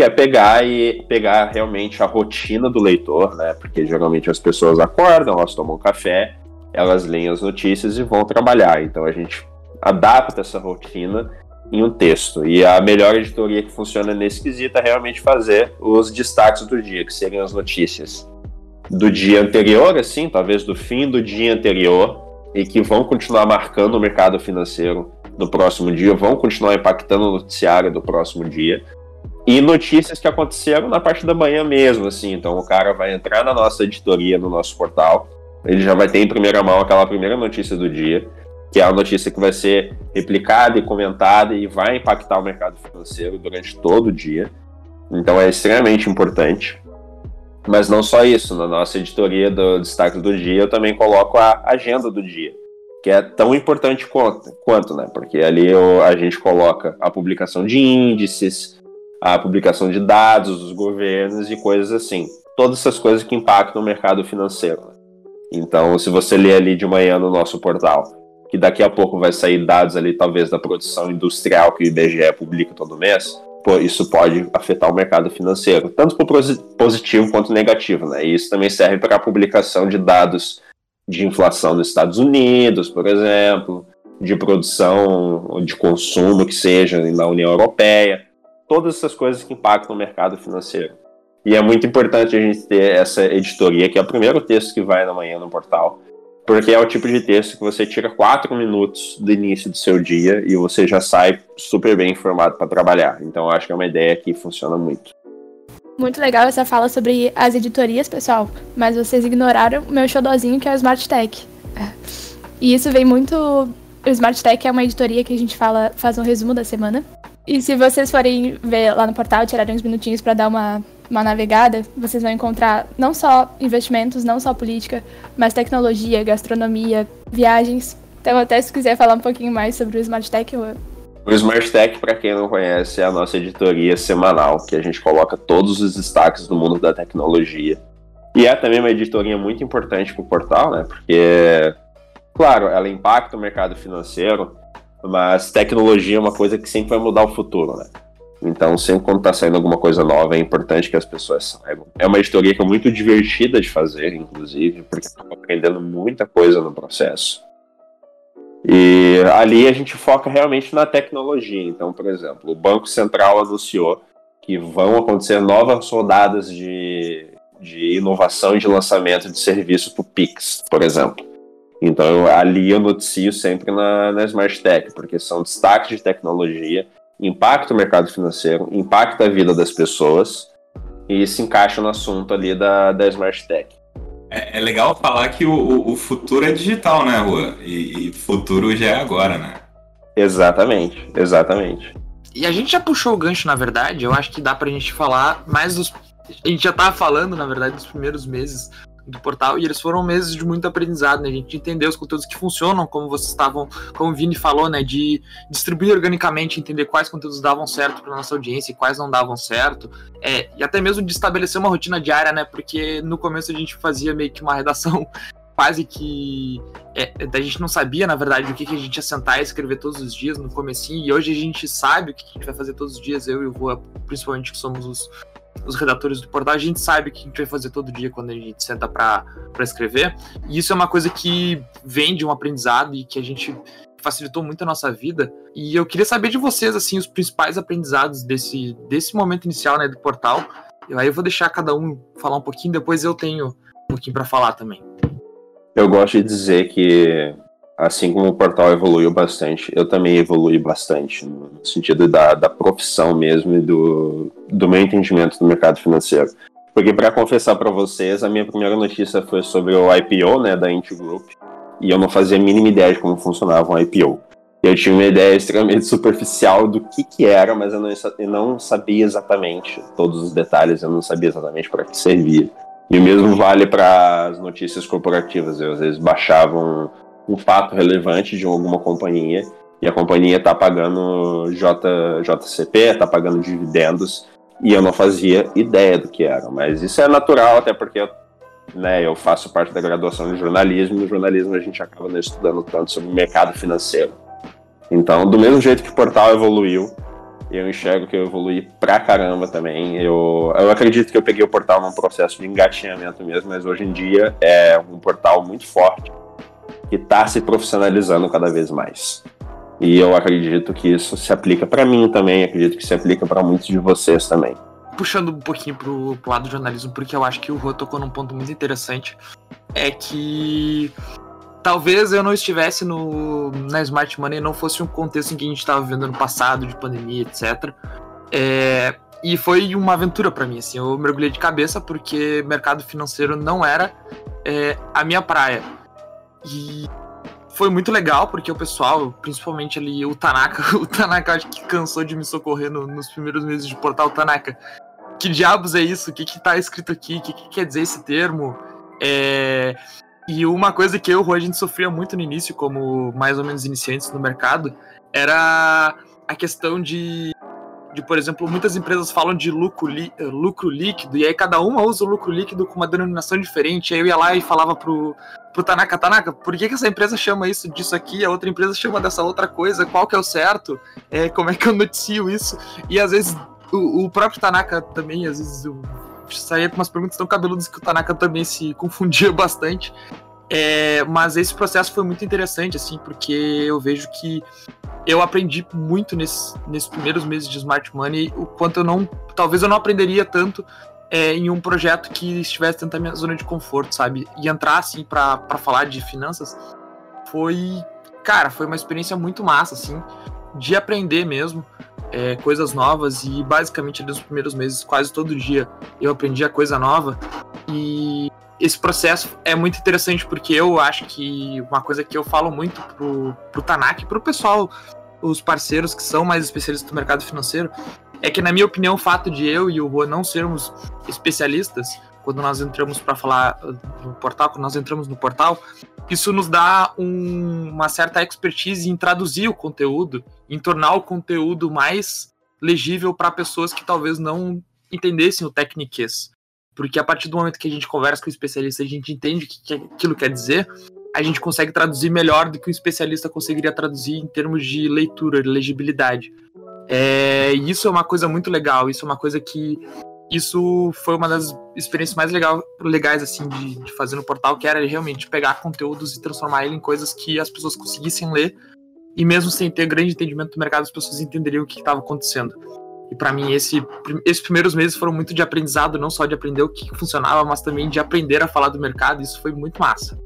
que é pegar e pegar realmente a rotina do leitor, né? Porque geralmente as pessoas acordam, elas tomam café, elas leem as notícias e vão trabalhar. Então a gente adapta essa rotina em um texto. E a melhor editoria que funciona nesse quesito é realmente fazer os destaques do dia, que seriam as notícias do dia anterior, assim, talvez do fim do dia anterior, e que vão continuar marcando o mercado financeiro no próximo dia, vão continuar impactando o noticiário do próximo dia. E notícias que aconteceram na parte da manhã mesmo, assim. Então o cara vai entrar na nossa editoria, no nosso portal, ele já vai ter em primeira mão aquela primeira notícia do dia, que é a notícia que vai ser replicada e comentada e vai impactar o mercado financeiro durante todo o dia. Então é extremamente importante. Mas não só isso, na nossa editoria do Destaque do Dia eu também coloco a agenda do dia, que é tão importante quanto, quanto né? Porque ali eu, a gente coloca a publicação de índices, a publicação de dados dos governos e coisas assim. Todas essas coisas que impactam o mercado financeiro. Então, se você ler ali de manhã no nosso portal, que daqui a pouco vai sair dados ali, talvez, da produção industrial que o IBGE publica todo mês, isso pode afetar o mercado financeiro, tanto para positivo quanto negativo. Né? E isso também serve para a publicação de dados de inflação nos Estados Unidos, por exemplo, de produção de consumo que seja na União Europeia, todas essas coisas que impactam o mercado financeiro. E é muito importante a gente ter essa editoria, que é o primeiro texto que vai na manhã no portal, porque é o tipo de texto que você tira quatro minutos do início do seu dia e você já sai super bem informado para trabalhar. Então eu acho que é uma ideia que funciona muito. Muito legal essa fala sobre as editorias, pessoal, mas vocês ignoraram o meu xodozinho que é o Smart Tech. E isso vem muito. O Smart Tech é uma editoria que a gente fala, faz um resumo da semana. E se vocês forem ver lá no portal, tirarem uns minutinhos para dar uma uma navegada, vocês vão encontrar não só investimentos, não só política, mas tecnologia, gastronomia, viagens. Então, até se quiser falar um pouquinho mais sobre o Smart Tech, eu... O Smart Tech, para quem não conhece, é a nossa editoria semanal, que a gente coloca todos os destaques do mundo da tecnologia. E é também uma editoria muito importante para o portal, né? Porque, claro, ela impacta o mercado financeiro, mas tecnologia é uma coisa que sempre vai mudar o futuro, né? Então, sempre quando está saindo alguma coisa nova, é importante que as pessoas saibam. É uma história que é muito divertida de fazer, inclusive, porque estou aprendendo muita coisa no processo. E ali a gente foca realmente na tecnologia. Então, por exemplo, o Banco Central anunciou que vão acontecer novas rodadas de, de inovação e de lançamento de serviços para o Pix, por exemplo. Então, ali eu noticio sempre na, na Smart Tech, porque são destaques de tecnologia impacta o mercado financeiro, impacta a vida das pessoas e se encaixa no assunto ali da, da Smart Tech. É, é legal falar que o, o, futuro é digital, né, Rua? E, e futuro já é agora, né? Exatamente, exatamente. E a gente já puxou o gancho, na verdade, eu acho que dá pra gente falar mais dos. A gente já tava falando, na verdade, dos primeiros meses do portal e eles foram meses de muito aprendizado, né? A gente entender os conteúdos que funcionam, como vocês estavam, como o Vini falou, né? De distribuir organicamente, entender quais conteúdos davam certo para nossa audiência e quais não davam certo, é, e até mesmo de estabelecer uma rotina diária, né? Porque no começo a gente fazia meio que uma redação quase que é, a gente não sabia, na verdade, o que, que a gente ia sentar e escrever todos os dias no comecinho, e hoje a gente sabe o que a gente vai fazer todos os dias, eu e o Rua, principalmente que somos os, os redatores do portal, a gente sabe o que a gente vai fazer todo dia quando a gente senta para escrever. E isso é uma coisa que vem de um aprendizado e que a gente facilitou muito a nossa vida. E eu queria saber de vocês, assim, os principais aprendizados desse, desse momento inicial, né, do portal. E aí eu vou deixar cada um falar um pouquinho, depois eu tenho um pouquinho para falar também. Eu gosto de dizer que assim como o portal evoluiu bastante, eu também evolui bastante, no sentido da, da profissão mesmo e do, do meu entendimento do mercado financeiro. Porque, para confessar para vocês, a minha primeira notícia foi sobre o IPO né, da Int Group, e eu não fazia a mínima ideia de como funcionava um IPO. Eu tinha uma ideia extremamente superficial do que, que era, mas eu não, eu não sabia exatamente todos os detalhes, eu não sabia exatamente para que servia. E o mesmo vale para as notícias corporativas. Eu às vezes baixava um, um fato relevante de alguma companhia e a companhia está pagando J, JCP, está pagando dividendos e eu não fazia ideia do que era. Mas isso é natural, até porque né, eu faço parte da graduação de jornalismo e no jornalismo a gente acaba estudando tanto sobre mercado financeiro. Então, do mesmo jeito que o portal evoluiu, Eu enxergo que eu evolui pra caramba também. Eu, eu acredito que eu peguei o portal num processo de engatinhamento mesmo, mas hoje em dia é um portal muito forte que está se profissionalizando cada vez mais. E eu acredito que isso se aplica para mim também, acredito que se aplica para muitos de vocês também. Puxando um pouquinho pro, pro lado do jornalismo, porque eu acho que o Rô tocou num ponto muito interessante, é que talvez eu não estivesse no, na Smart Money não fosse um contexto em que a gente estava vivendo no passado, de pandemia, etc. É, e foi uma aventura para mim, assim, eu mergulhei de cabeça porque mercado financeiro não era é, a minha praia. E foi muito legal, porque o pessoal, principalmente ali o Tanaka, o Tanaka acho que cansou de me socorrer no, nos primeiros meses de portal Tanaka. Que diabos é isso? O que, que tá escrito aqui? O que, que quer dizer esse termo? É... E uma coisa que eu e o a gente sofria muito no início, como mais ou menos iniciantes no mercado, era a questão de, de por exemplo, muitas empresas falam de lucro, lucro líquido, e aí cada uma usa o lucro líquido com uma denominação diferente. Aí eu ia lá e falava pro, pro Tanaka, Tanaka, por que, que essa empresa chama isso disso aqui, a outra empresa chama dessa outra coisa, qual que é o certo? É, como é que eu noticio isso? E às vezes o, o próprio Tanaka também, às vezes eu saía com umas perguntas tão cabeludas que o Tanaka também se confundia bastante. É, mas esse processo foi muito interessante, assim, porque eu vejo que eu aprendi muito nesses, primeiros meses de Smart Money, o quanto eu não. Talvez eu não aprenderia tanto é, em um projeto que estivesse dentro da minha zona de conforto, sabe? E entrar, assim, para falar de finanças foi. Cara, foi uma experiência muito massa, assim, de aprender mesmo é, coisas novas e basicamente nos primeiros meses, quase todo dia, eu aprendia coisa nova e esse processo é muito interessante porque eu acho que uma coisa que eu falo muito pro, pro Tanak, pro pessoal, os parceiros que são mais especialistas do mercado financeiro, é que, na minha opinião, o fato de eu e o Juan não sermos especialistas, quando nós entramos para falar no portal, quando nós entramos no portal, isso nos dá um, uma certa expertise em traduzir o conteúdo, em tornar o conteúdo mais legível para pessoas que talvez não entendessem o técnicas. Porque a partir do momento que a gente conversa com o especialista, a gente entende o que aquilo quer dizer, a gente consegue traduzir melhor do que o especialista conseguiria traduzir em termos de leitura, de legibilidade. É, isso é uma coisa muito legal, isso é uma coisa que isso foi uma das experiências mais legal, legais assim de, de, fazer no portal, que era realmente pegar conteúdos e transformar ele em coisas que as pessoas conseguissem ler e mesmo sem ter grande entendimento do mercado, as pessoas entenderiam o que estava acontecendo. E para mim esse, esses primeiros meses foram muito de aprendizado, não só de aprender o que funcionava, mas também de aprender a falar do mercado. Isso foi muito massa.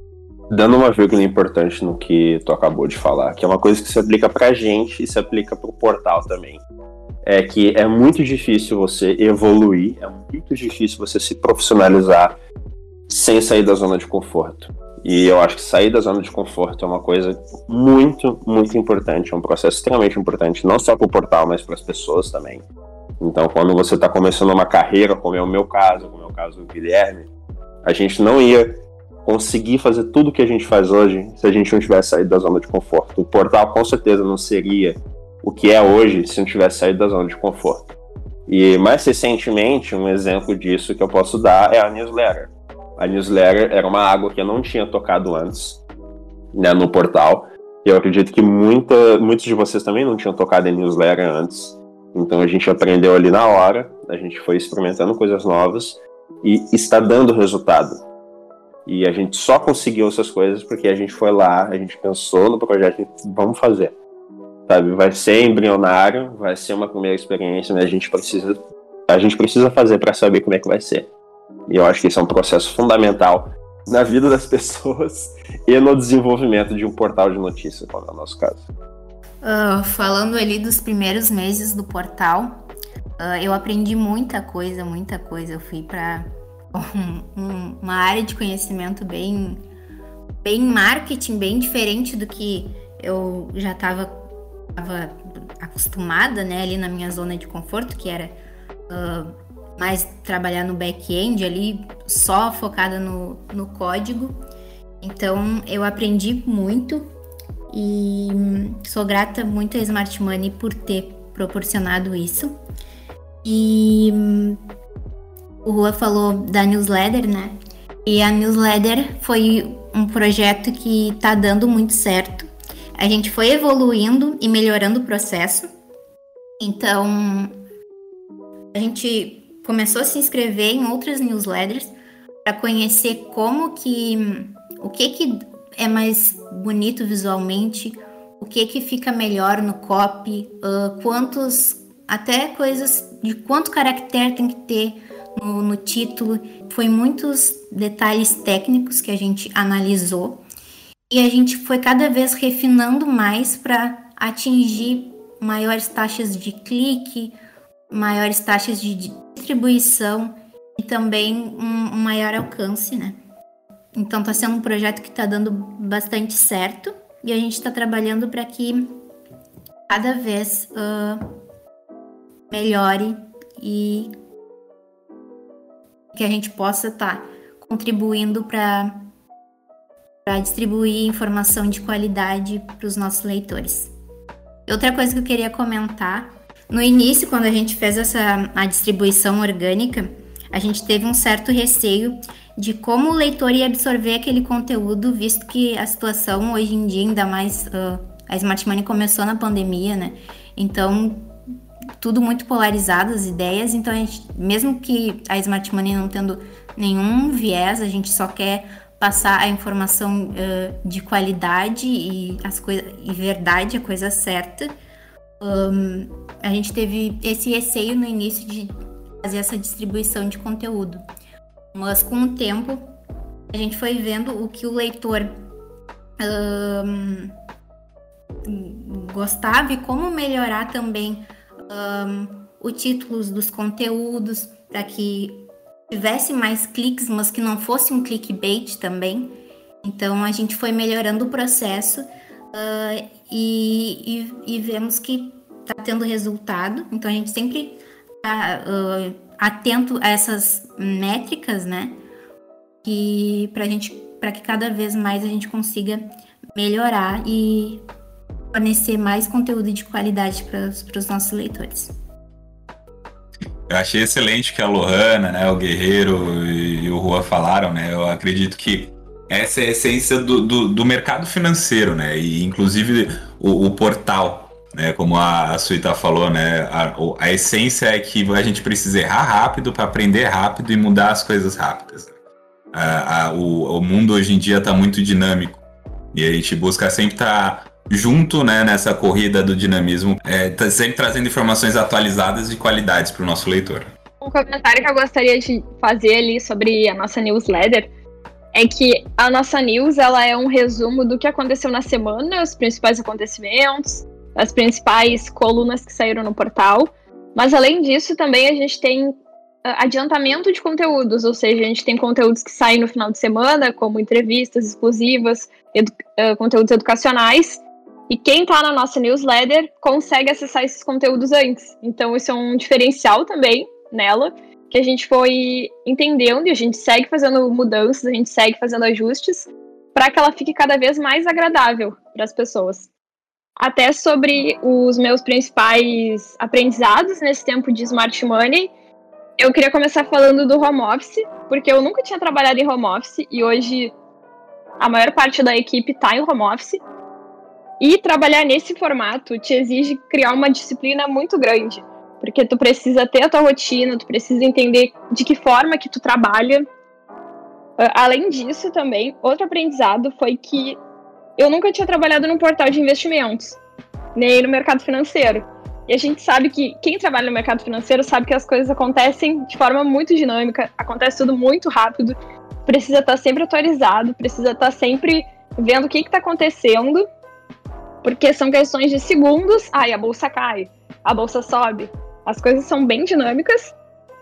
Dando uma vírgula importante no que tu acabou de falar, que é uma coisa que se aplica pra gente e se aplica pro portal também é que é muito difícil você evoluir, é muito difícil você se profissionalizar sem sair da zona de conforto. E eu acho que sair da zona de conforto é uma coisa muito, muito importante, é um processo extremamente importante, não só para o portal, mas para as pessoas também. Então, quando você está começando uma carreira, como é o meu caso, como é o caso do Guilherme, a gente não ia conseguir fazer tudo que a gente faz hoje se a gente não tivesse saído da zona de conforto. O portal com certeza não seria o que é hoje se não tivesse saído da zona de conforto. E mais recentemente, um exemplo disso que eu posso dar é a newsletter. A newsletter era uma água que eu não tinha tocado antes né, no portal. Eu acredito que muita, muitos de vocês também não tinham tocado em newsletter antes. Então a gente aprendeu ali na hora, a gente foi experimentando coisas novas e está dando resultado. E a gente só conseguiu essas coisas porque a gente foi lá, a gente pensou no projeto e vamos fazer sabe? Vai ser embrionário, vai ser uma primeira experiência, mas a gente precisa, a gente precisa fazer para saber como é que vai ser. E eu acho que isso é um processo fundamental na vida das pessoas e no desenvolvimento de um portal de notícias, como é o nosso caso. Uh, falando ali dos primeiros meses do portal, uh, eu aprendi muita coisa, muita coisa. Eu fui para um, um, uma área de conhecimento bem, bem marketing, bem diferente do que eu já estava estava acostumada, né, ali na minha zona de conforto, que era uh, mais trabalhar no back-end ali, só focada no, no código. Então eu aprendi muito e sou grata muito a Smart Money por ter proporcionado isso. E o Rua falou da newsletter, né? E a newsletter foi um projeto que está dando muito certo. A gente foi evoluindo e melhorando o processo. Então, a gente começou a se inscrever em outras newsletters para conhecer como que o que que é mais bonito visualmente, o que que fica melhor no copy, uh, quantos até coisas de quanto caractere tem que ter no, no título. Foi muitos detalhes técnicos que a gente analisou e a gente foi cada vez refinando mais para atingir maiores taxas de clique, maiores taxas de distribuição e também um, um maior alcance, né? Então está sendo um projeto que está dando bastante certo e a gente está trabalhando para que cada vez uh, melhore e que a gente possa estar tá contribuindo para para distribuir informação de qualidade para os nossos leitores. Outra coisa que eu queria comentar, no início, quando a gente fez essa a distribuição orgânica, a gente teve um certo receio de como o leitor ia absorver aquele conteúdo, visto que a situação hoje em dia, ainda mais uh, a Smart Money começou na pandemia, né? Então, tudo muito polarizado, as ideias. Então, a gente, mesmo que a Smart Money não tendo nenhum viés, a gente só quer passar a informação uh, de qualidade e, as e verdade, a coisa certa. Um, a gente teve esse receio no início de fazer essa distribuição de conteúdo. Mas com o tempo, a gente foi vendo o que o leitor um, gostava e como melhorar também um, o títulos dos conteúdos para que tivesse mais cliques, mas que não fosse um clickbait também. Então a gente foi melhorando o processo uh, e, e, e, vemos que está tendo resultado. Então a gente sempre está uh, atento a essas métricas, né? Que para gente, para que cada vez mais a gente consiga melhorar e fornecer mais conteúdo de qualidade para os nossos leitores. Eu achei excelente que a Lohana, né, o Guerreiro e, o Rua falaram, né? Eu acredito que essa é a essência do, do, do mercado financeiro, né? E inclusive o, o portal, né? Como a, a Suíta falou, né? A, a, essência é que a gente precisa errar rápido para aprender rápido e mudar as coisas rápidas. A, a, o, o mundo hoje em dia está muito dinâmico e a gente busca sempre estar tá junto né, nessa corrida do dinamismo, é, tá sempre trazendo informações atualizadas e qualidades para o nosso leitor. Um comentário que eu gostaria de fazer ali sobre a nossa newsletter é que a nossa news ela é um resumo do que aconteceu na semana, os principais acontecimentos, as principais colunas que saíram no portal. Mas além disso, também a gente tem ah, adiantamento de conteúdos, ou seja, a gente tem conteúdos que saem no final de semana, como entrevistas exclusivas, edu uh, conteúdos educacionais, e quem está na nossa newsletter consegue acessar esses conteúdos antes. Então, isso é um diferencial também nela, que a gente foi entendendo e a gente segue fazendo mudanças, a gente segue fazendo ajustes para que ela fique cada vez mais agradável para as pessoas. Até sobre os meus principais aprendizados nesse tempo de Smart Money, eu queria começar falando do home office, porque eu nunca tinha trabalhado em home office e hoje a maior parte da equipe está em home office. E trabalhar nesse formato te exige criar uma disciplina muito grande, porque tu precisa ter a tua rotina, tu precisa entender de que forma que tu trabalha. Ah, além disso, também, outro aprendizado foi que eu nunca tinha trabalhado num portal de investimentos, nem no mercado financeiro. E a gente sabe que quem trabalha no mercado financeiro sabe que as coisas acontecem de forma muito dinâmica, acontece tudo muito rápido, precisa estar sempre atualizado, precisa estar sempre vendo o que está acontecendo porque são questões de segundos. Ai, a bolsa cai, a bolsa sobe. As coisas são bem dinâmicas.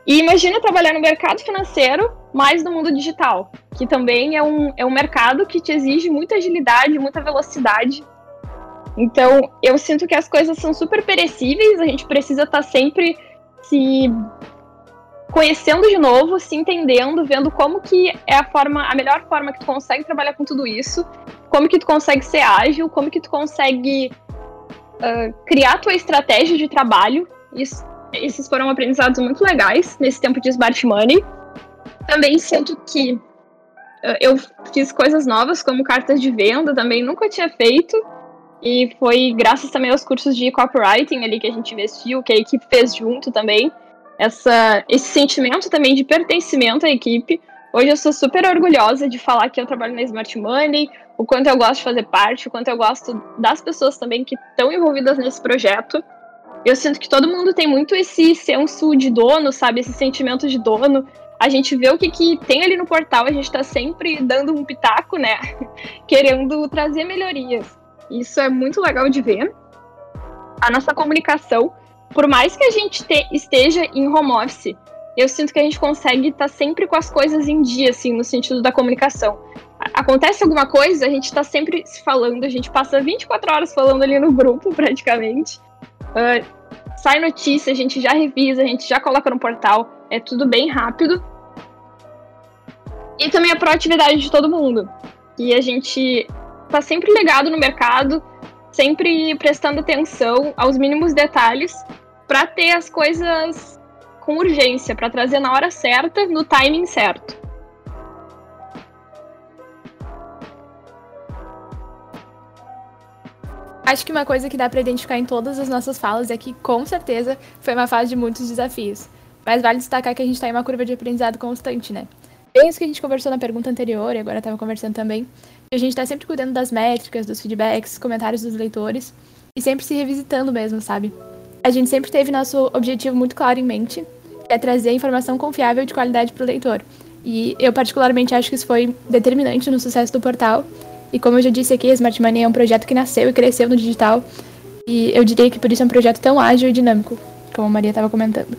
E imagina trabalhar no mercado financeiro, mais no mundo digital, que também é um, é um mercado que te exige muita agilidade, muita velocidade. Então, eu sinto que as coisas são super perecíveis, a gente precisa estar tá sempre se conhecendo de novo, se entendendo, vendo como que é a forma, a melhor forma que tu consegue trabalhar com tudo isso como que tu consegue ser ágil, como que tu consegue uh, criar tua estratégia de trabalho. Isso, esses foram aprendizados muito legais nesse tempo de Smart Money. Também sinto que uh, eu fiz coisas novas, como cartas de venda, também nunca tinha feito. E foi graças também aos cursos de copywriting ali que a gente investiu, que a equipe fez junto também. Essa, esse sentimento também de pertencimento à equipe. Hoje eu sou super orgulhosa de falar que eu trabalho na Smart Money, o quanto eu gosto de fazer parte, o quanto eu gosto das pessoas também que estão envolvidas nesse projeto. Eu sinto que todo mundo tem muito esse senso de dono, sabe? Esse sentimento de dono. A gente vê o que, que tem ali no portal, a gente está sempre dando um pitaco, né? Querendo trazer melhorias. Isso é muito legal de ver. A nossa comunicação, por mais que a gente te, esteja em home office, eu sinto que a gente consegue estar tá sempre com as coisas em dia, assim, no sentido da comunicação. Acontece alguma coisa, a gente está sempre se falando, a gente passa 24 horas falando ali no grupo, praticamente. Uh, sai notícia, a gente já revisa, a gente já coloca no portal, é tudo bem rápido. E também a proatividade de todo mundo. E a gente tá sempre ligado no mercado, sempre prestando atenção aos mínimos detalhes para ter as coisas com urgência, para trazer na hora certa, no timing certo. Acho que uma coisa que dá para identificar em todas as nossas falas é que, com certeza, foi uma fase de muitos desafios. Mas vale destacar que a gente está em uma curva de aprendizado constante, né? Bem isso que a gente conversou na pergunta anterior, e agora estava conversando também, a gente está sempre cuidando das métricas, dos feedbacks, comentários dos leitores, e sempre se revisitando mesmo, sabe? A gente sempre teve nosso objetivo muito claro em mente, que é trazer informação confiável e de qualidade para o leitor. E eu particularmente acho que isso foi determinante no sucesso do portal, e como eu já disse aqui, a Smart Money é um projeto que nasceu e cresceu no digital. E eu diria que por isso é um projeto tão ágil e dinâmico, como a Maria estava comentando.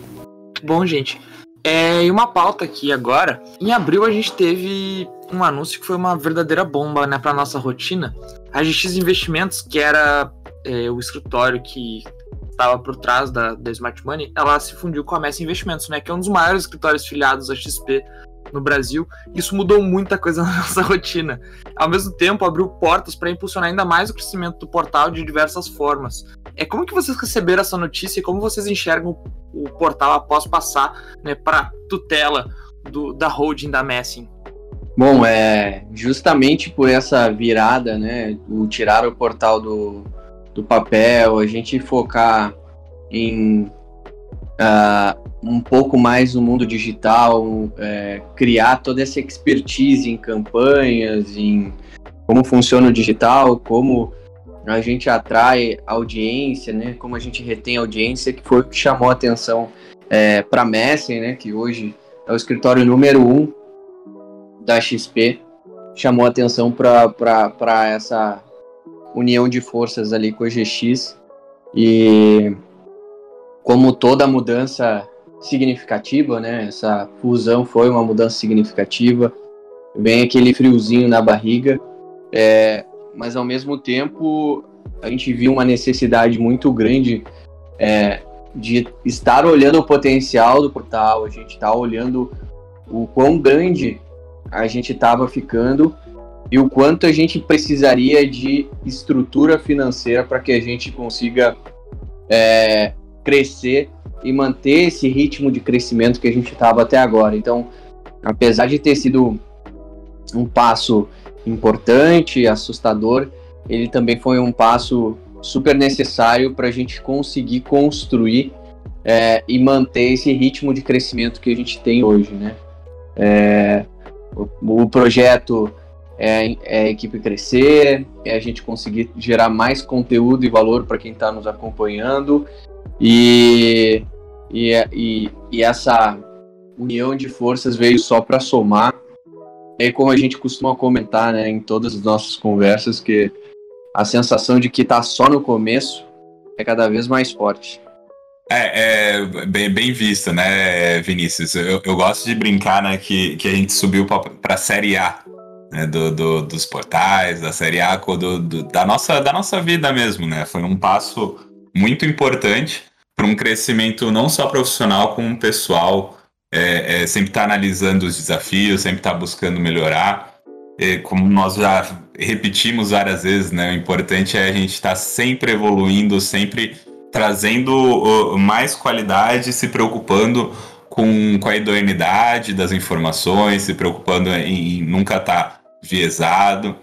Bom, gente. É, e uma pauta aqui agora. Em abril a gente teve um anúncio que foi uma verdadeira bomba né, para nossa rotina. A GX Investimentos, que era é, o escritório que estava por trás da, da Smart Money, ela se fundiu com a Messi Investimentos, né, que é um dos maiores escritórios filiados à XP no Brasil. Isso mudou muita coisa na nossa rotina. Ao mesmo tempo, abriu portas para impulsionar ainda mais o crescimento do portal de diversas formas. É como que vocês receberam essa notícia e como vocês enxergam o portal após passar né, para tutela do, da holding da Messing? Bom, é justamente por essa virada, né, o tirar o portal do, do papel, a gente focar em uh, um pouco mais no mundo digital, é, criar toda essa expertise em campanhas, em como funciona o digital, como a gente atrai audiência, né? Como a gente retém audiência, que foi o que chamou a atenção é, para a Messi, né? Que hoje é o escritório número um da XP, chamou a atenção para essa união de forças ali com a GX e como toda mudança significativa, né? Essa fusão foi uma mudança significativa. Vem aquele friozinho na barriga, é, mas ao mesmo tempo a gente viu uma necessidade muito grande é, de estar olhando o potencial do portal, a gente está olhando o quão grande a gente estava ficando e o quanto a gente precisaria de estrutura financeira para que a gente consiga é, crescer e manter esse ritmo de crescimento que a gente estava até agora. Então, apesar de ter sido um passo importante, assustador, ele também foi um passo super necessário para a gente conseguir construir é, e manter esse ritmo de crescimento que a gente tem hoje, né? É, o, o, projeto é, é, a equipe crescer, é a gente conseguir gerar mais conteúdo e valor para quem está nos acompanhando e e, e, e essa união de forças veio só para somar. É como a gente costuma comentar né, em todas as nossas conversas, que a sensação de que está só no começo é cada vez mais forte. É, é bem, bem visto, né, Vinícius? Eu, eu, gosto de brincar né, que, que a gente subiu para a Série A né, do, do, dos portais, da Série A do, do, da, nossa, da nossa vida mesmo, né? Foi um passo muito importante para um crescimento não só profissional, como pessoal. É, é, sempre está analisando os desafios, sempre está buscando melhorar. E, como nós já repetimos várias vezes, né, o importante é a gente estar tá sempre evoluindo, sempre trazendo mais qualidade, se preocupando com, com a idoneidade das informações, se preocupando em, em nunca estar tá viesado.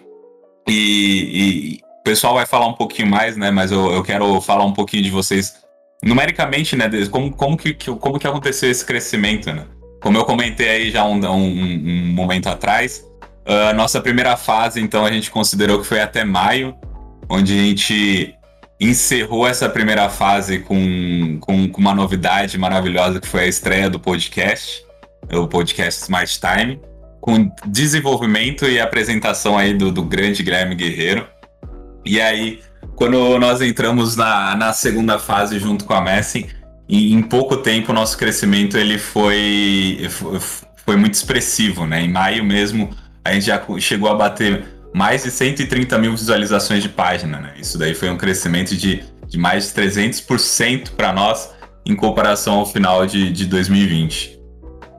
E, o pessoal vai falar um pouquinho mais, né? Mas eu, eu quero falar um pouquinho de vocês numericamente, né? Como, como, que, como que aconteceu esse crescimento, né? Como eu comentei aí já um, um, um momento atrás, a nossa primeira fase, então, a gente considerou que foi até maio, onde a gente encerrou essa primeira fase com, com, com uma novidade maravilhosa que foi a estreia do podcast, o podcast Smart Time, com desenvolvimento e apresentação aí do, do grande Guilherme Guerreiro. E aí, quando nós entramos na, na segunda fase junto com a Messi, em, em pouco tempo o nosso crescimento ele foi, foi, muito expressivo, né? Em maio mesmo a gente já chegou a bater mais de 130 mil visualizações de página, né? Isso daí foi um crescimento de, de mais de 300% para nós em comparação ao final de, de 2020.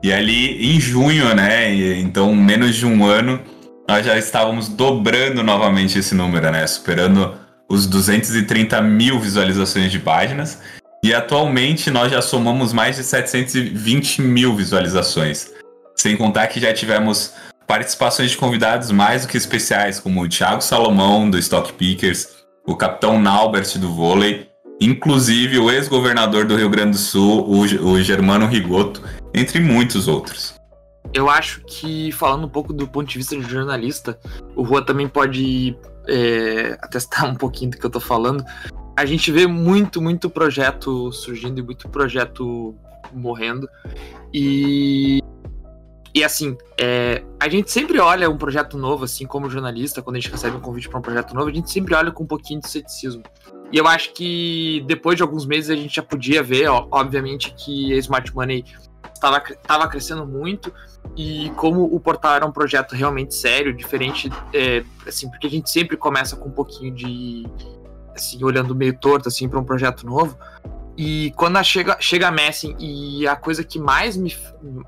E ali em junho, né? Então, menos de um ano, nós já estávamos dobrando novamente esse número, né? Superando os 230 mil visualizações de páginas. E atualmente nós já somamos mais de 720 mil visualizações. Sem contar que já tivemos participações de convidados mais do que especiais, como o Thiago Salomão, do Stock Pickers, o capitão Naubert, do vôlei, inclusive o ex-governador do Rio Grande do Sul, o, o Germano Rigoto, entre muitos outros. Eu acho que, falando um pouco do ponto de vista de jornalista, o Rua também pode é, atestar um pouquinho do que eu tô falando. A gente vê muito, muito projeto surgindo e muito projeto morrendo. E e assim, é, a gente sempre olha um projeto novo, assim, como jornalista, quando a gente recebe um convite para um projeto novo, a gente sempre olha com um pouquinho de ceticismo. E eu acho que depois de alguns meses a gente já podia ver, ó, obviamente, que a Smart Money estava crescendo muito e como o portal era um projeto realmente sério, diferente, é, assim, porque a gente sempre começa com um pouquinho de, assim, olhando meio torto, assim, para um projeto novo. E quando chega, chega a Messi e a coisa que mais me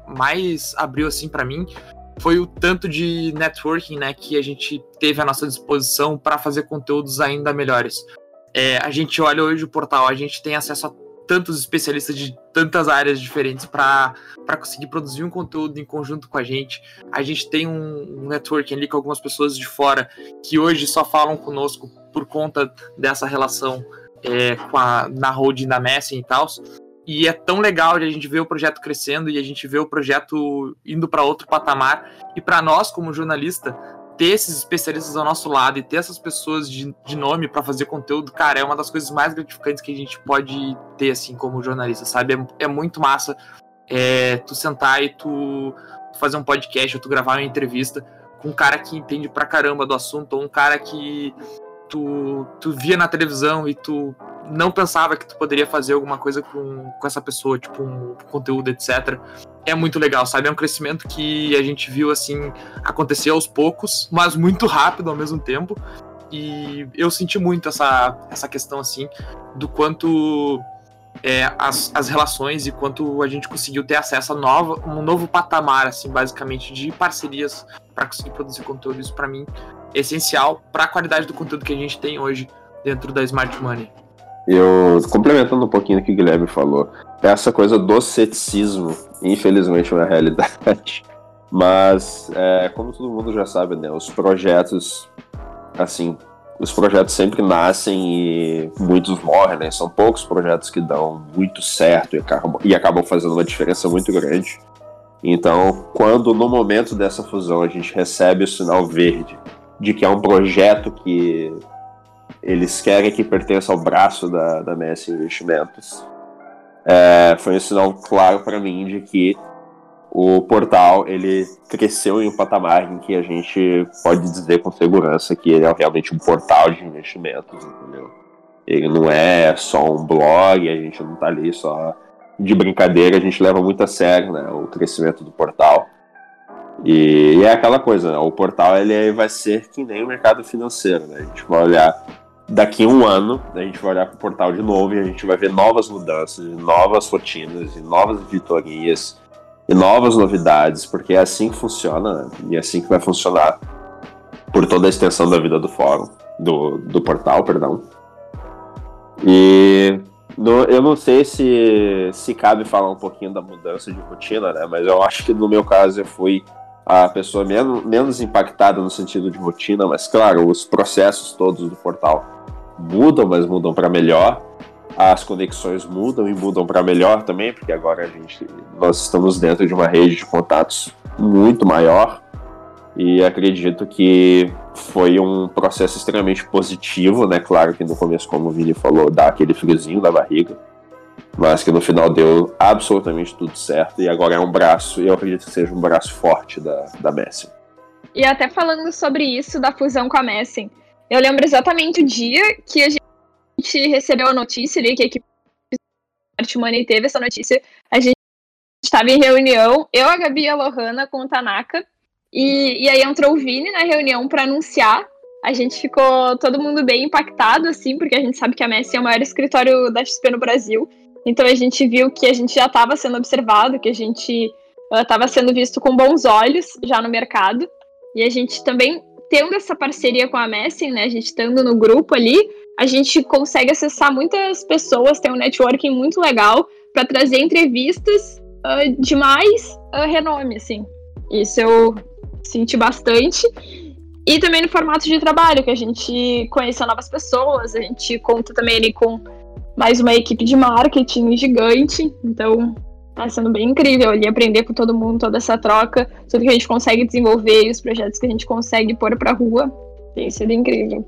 mais abriu assim para mim foi o tanto de networking, né, que a gente teve à nossa disposição para fazer conteúdos ainda melhores. É, a gente olha hoje o portal, a gente tem acesso a tantos especialistas de tantas áreas diferentes para conseguir produzir um conteúdo em conjunto com a gente. A gente tem um, um networking ali com algumas pessoas de fora que hoje só falam conosco por conta dessa relação é, com a, na holding da Messi e tal. E é tão legal de a gente ver o projeto crescendo e a gente ver o projeto indo para outro patamar. E para nós, como jornalista, ter esses especialistas ao nosso lado e ter essas pessoas de, de nome para fazer conteúdo, cara, é uma das coisas mais gratificantes que a gente pode ter, assim, como jornalista, sabe? É, é muito massa é, tu sentar e tu, fazer um podcast ou tu gravar uma entrevista com um cara que entende pra caramba do assunto, ou um cara que tu, tu via na televisão e tu não pensava que tu poderia fazer alguma coisa com, com essa pessoa, tipo um conteúdo, etc. É muito legal, sabe? É um crescimento que a gente viu assim acontecer aos poucos, mas muito rápido ao mesmo tempo. E eu senti muito essa, essa questão assim do quanto é, as, as relações e quanto a gente conseguiu ter acesso a nova, um novo patamar, assim, basicamente, de parcerias para conseguir produzir conteúdo. Isso para mim essencial para a qualidade do conteúdo que a gente tem hoje dentro da Smart Money. Eu, complementando um pouquinho o que o Guilherme falou, essa coisa do ceticismo, infelizmente, é realidade. Mas, é, como todo mundo já sabe, né, os projetos, assim, os projetos sempre nascem e muitos morrem, né? São poucos projetos que dão muito certo e acabam, e acabam fazendo uma diferença muito grande. Então, quando no momento dessa fusão a gente recebe o sinal verde de que é um projeto que eles querem que pertença ao braço da, da Messi Investimentos. É, foi um sinal claro para mim de que o portal ele cresceu em um patamar em que a gente pode dizer com segurança que ele é realmente um portal de investimentos, entendeu? Ele não é só um blog, a gente não está ali só de brincadeira, a gente leva muito a sério né, o crescimento do portal. E, é aquela coisa, né? o portal ele vai ser que nem o mercado financeiro, né? A gente vai olhar daqui a um ano, a gente vai olhar para o portal de novo e a gente vai ver novas mudanças, novas rotinas, novas editorias e novas novidades, porque é assim que funciona e é assim que vai funcionar por toda a extensão da vida do fórum, do, do portal, perdão. E no, eu não sei se, se cabe falar um pouquinho da mudança de rotina, né? Mas eu acho que no meu caso eu fui a pessoa menos, menos impactada no sentido de rotina, mas claro, os processos todos do portal mudam, mas mudam para melhor. As conexões mudam e mudam para melhor também, porque agora a gente nós estamos dentro de uma rede de contatos muito maior e acredito que foi um processo extremamente positivo, né? Claro que no começo, como o Vini falou, dá aquele friozinho na barriga, mas que no final deu absolutamente tudo certo e agora é um braço, e eu acredito que seja um braço forte da, da Messi. E até falando sobre isso da fusão com a Messi, eu lembro exatamente o dia que a gente recebeu a notícia ali, que a equipe Money teve essa notícia, a gente estava em reunião, eu, a Gabi e a Lohana com o Tanaka, e, e aí entrou o Vini na reunião para anunciar. A gente ficou todo mundo bem impactado, assim, porque a gente sabe que a Messi é o maior escritório da XP no Brasil. Então a gente viu que a gente já estava sendo observado, que a gente estava uh, sendo visto com bons olhos já no mercado. E a gente também, tendo essa parceria com a Messi, né, a gente estando no grupo ali, a gente consegue acessar muitas pessoas, tem um networking muito legal para trazer entrevistas uh, de mais uh, renome, assim. Isso eu senti bastante. E também no formato de trabalho, que a gente conheceu novas pessoas, a gente conta também ali com mais uma equipe de marketing gigante. Então, tá sendo bem incrível ali aprender com todo mundo, toda essa troca, tudo que a gente consegue desenvolver e os projetos que a gente consegue pôr pra rua. Tem sido incrível.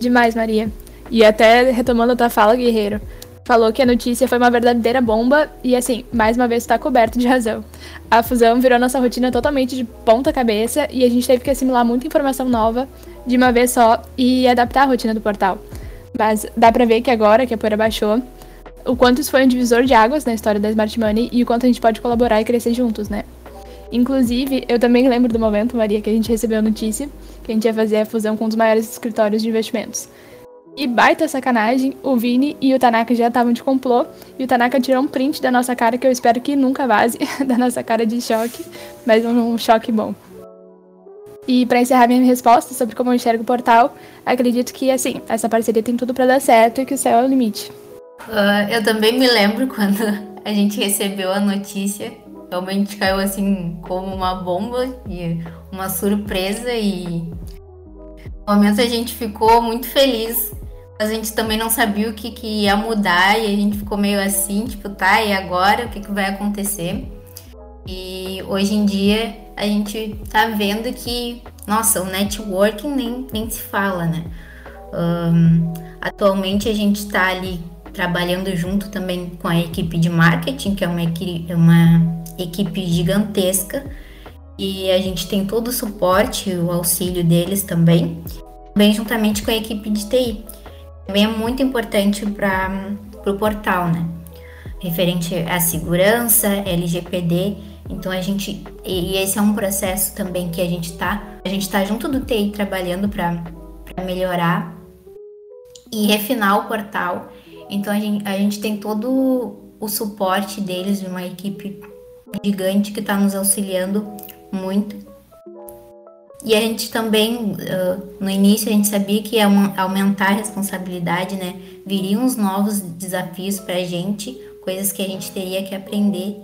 Demais, Maria. E até retomando a tua fala, Guerreiro, falou que a notícia foi uma verdadeira bomba e, assim, mais uma vez está coberto de razão. A fusão virou nossa rotina totalmente de ponta cabeça e a gente teve que assimilar muita informação nova de uma vez só e adaptar a rotina do portal. Mas dá pra ver que agora que a poeira baixou, o quanto isso foi um divisor de águas na história da Smart Money e o quanto a gente pode colaborar e crescer juntos, né? Inclusive, eu também lembro do momento, Maria, que a gente recebeu a notícia que a gente ia fazer a fusão com um dos maiores escritórios de investimentos. E baita sacanagem, o Vini e o Tanaka já estavam de complô, e o Tanaka tirou um print da nossa cara que eu espero que nunca vaze, da nossa cara de choque, mas um choque bom. E para encerrar minha resposta sobre como eu enxergo o portal, acredito que, assim, essa parceria tem tudo para dar certo e que o céu é o limite. Uh, eu também me lembro quando a gente recebeu a notícia, realmente caiu assim como uma bomba e uma surpresa e no momento a gente ficou muito feliz a gente também não sabia o que, que ia mudar e a gente ficou meio assim, tipo, tá, e agora? O que, que vai acontecer? E hoje em dia a gente tá vendo que, nossa, o networking nem, nem se fala, né? Um, atualmente a gente está ali trabalhando junto também com a equipe de marketing, que é uma, uma equipe gigantesca, e a gente tem todo o suporte, o auxílio deles também, bem juntamente com a equipe de TI também é muito importante para o portal, né? Referente à segurança, LGPD. Então a gente. E esse é um processo também que a gente está. A gente está junto do TI trabalhando para melhorar e refinar o portal. Então a gente, a gente tem todo o suporte deles, de uma equipe gigante que está nos auxiliando muito. E a gente também, no início, a gente sabia que ia aumentar a responsabilidade, né? Viriam uns novos desafios para a gente, coisas que a gente teria que aprender.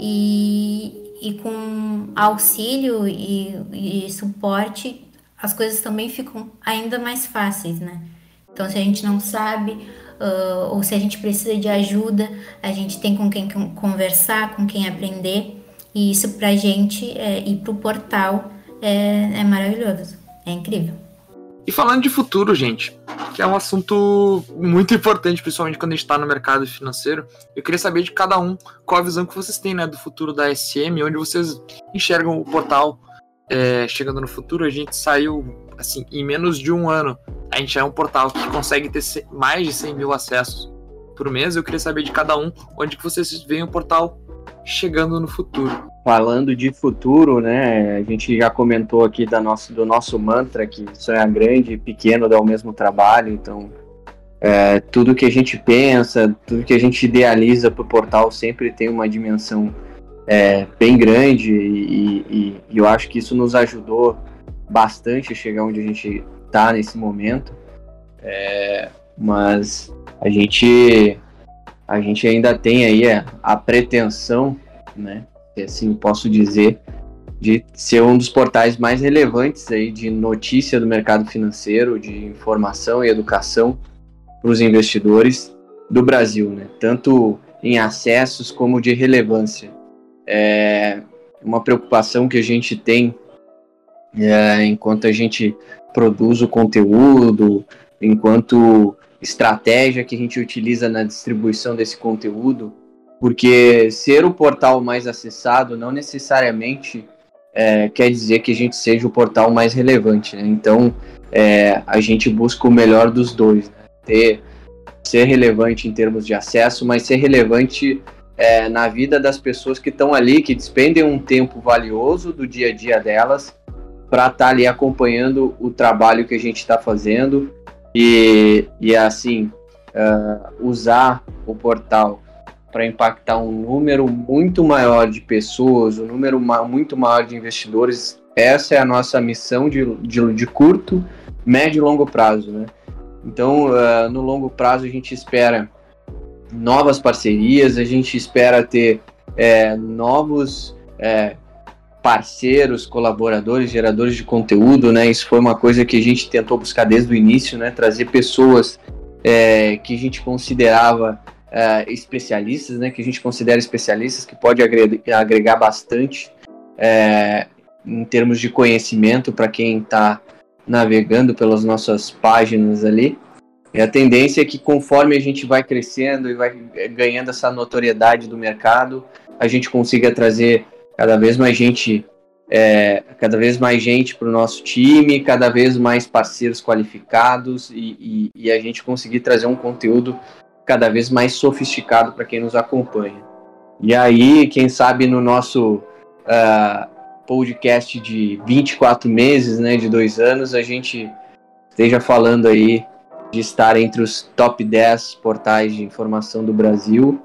E, e com auxílio e, e suporte, as coisas também ficam ainda mais fáceis, né? Então, se a gente não sabe, uh, ou se a gente precisa de ajuda, a gente tem com quem conversar, com quem aprender. E isso para a gente é, e para o portal é, é maravilhoso. É incrível. E falando de futuro, gente, que é um assunto muito importante, principalmente quando a gente está no mercado financeiro, eu queria saber de cada um qual a visão que vocês têm né, do futuro da SM, onde vocês enxergam o portal é, chegando no futuro. A gente saiu, assim, em menos de um ano, a gente é um portal que consegue ter mais de 100 mil acessos por mês. Eu queria saber de cada um onde que vocês veem o portal chegando no futuro. Falando de futuro, né? A gente já comentou aqui da nosso, do nosso mantra que sonha é grande e pequeno dá o mesmo trabalho, então é, tudo que a gente pensa, tudo que a gente idealiza para o portal sempre tem uma dimensão é, bem grande e, e, e, eu acho que isso nos ajudou bastante chegar onde a gente está nesse momento. É, mas a gente a gente ainda tem aí a, a pretensão, né, assim posso dizer, de ser um dos portais mais relevantes aí de notícia do mercado financeiro, de informação e educação para os investidores do Brasil, né? Tanto em acessos como de relevância. É uma preocupação que a gente tem é, enquanto a gente produz o conteúdo, enquanto estratégia que a gente utiliza na distribuição desse conteúdo, porque ser o portal mais acessado não necessariamente é, quer dizer que a gente seja o portal mais relevante. Né? Então, é, a gente busca o melhor dos dois. Né? Ter, ser relevante em termos de acesso, mas ser relevante é, na vida das pessoas que estão ali, que despendem um tempo valioso do dia a dia delas para estar tá ali acompanhando o trabalho que a gente está fazendo e, e assim, uh, usar o portal para impactar um número muito maior de pessoas, um número ma muito maior de investidores. Essa é a nossa missão de, de, de curto, médio e longo prazo. Né? Então, uh, no longo prazo, a gente espera novas parcerias, a gente espera ter é, novos é, parceiros, colaboradores, geradores de conteúdo, né? Isso foi uma coisa que a gente tentou buscar desde o início, né? Trazer pessoas é, que a gente considerava uh, especialistas, né, que a gente considera especialistas, que pode agregar, bastante é, em termos de conhecimento para quem está navegando pelas nossas páginas ali. E a tendência é que conforme a gente vai crescendo e vai ganhando essa notoriedade do mercado, a gente consiga trazer cada vez mais gente, é, cada vez mais gente para o nosso time, cada vez mais parceiros qualificados e, e, e, a gente conseguir trazer um conteúdo cada vez mais sofisticado para quem nos acompanha. E aí, quem sabe no nosso uh, podcast de 24 meses, né, de dois anos, a gente esteja falando aí de estar entre os top 10 portais de informação do Brasil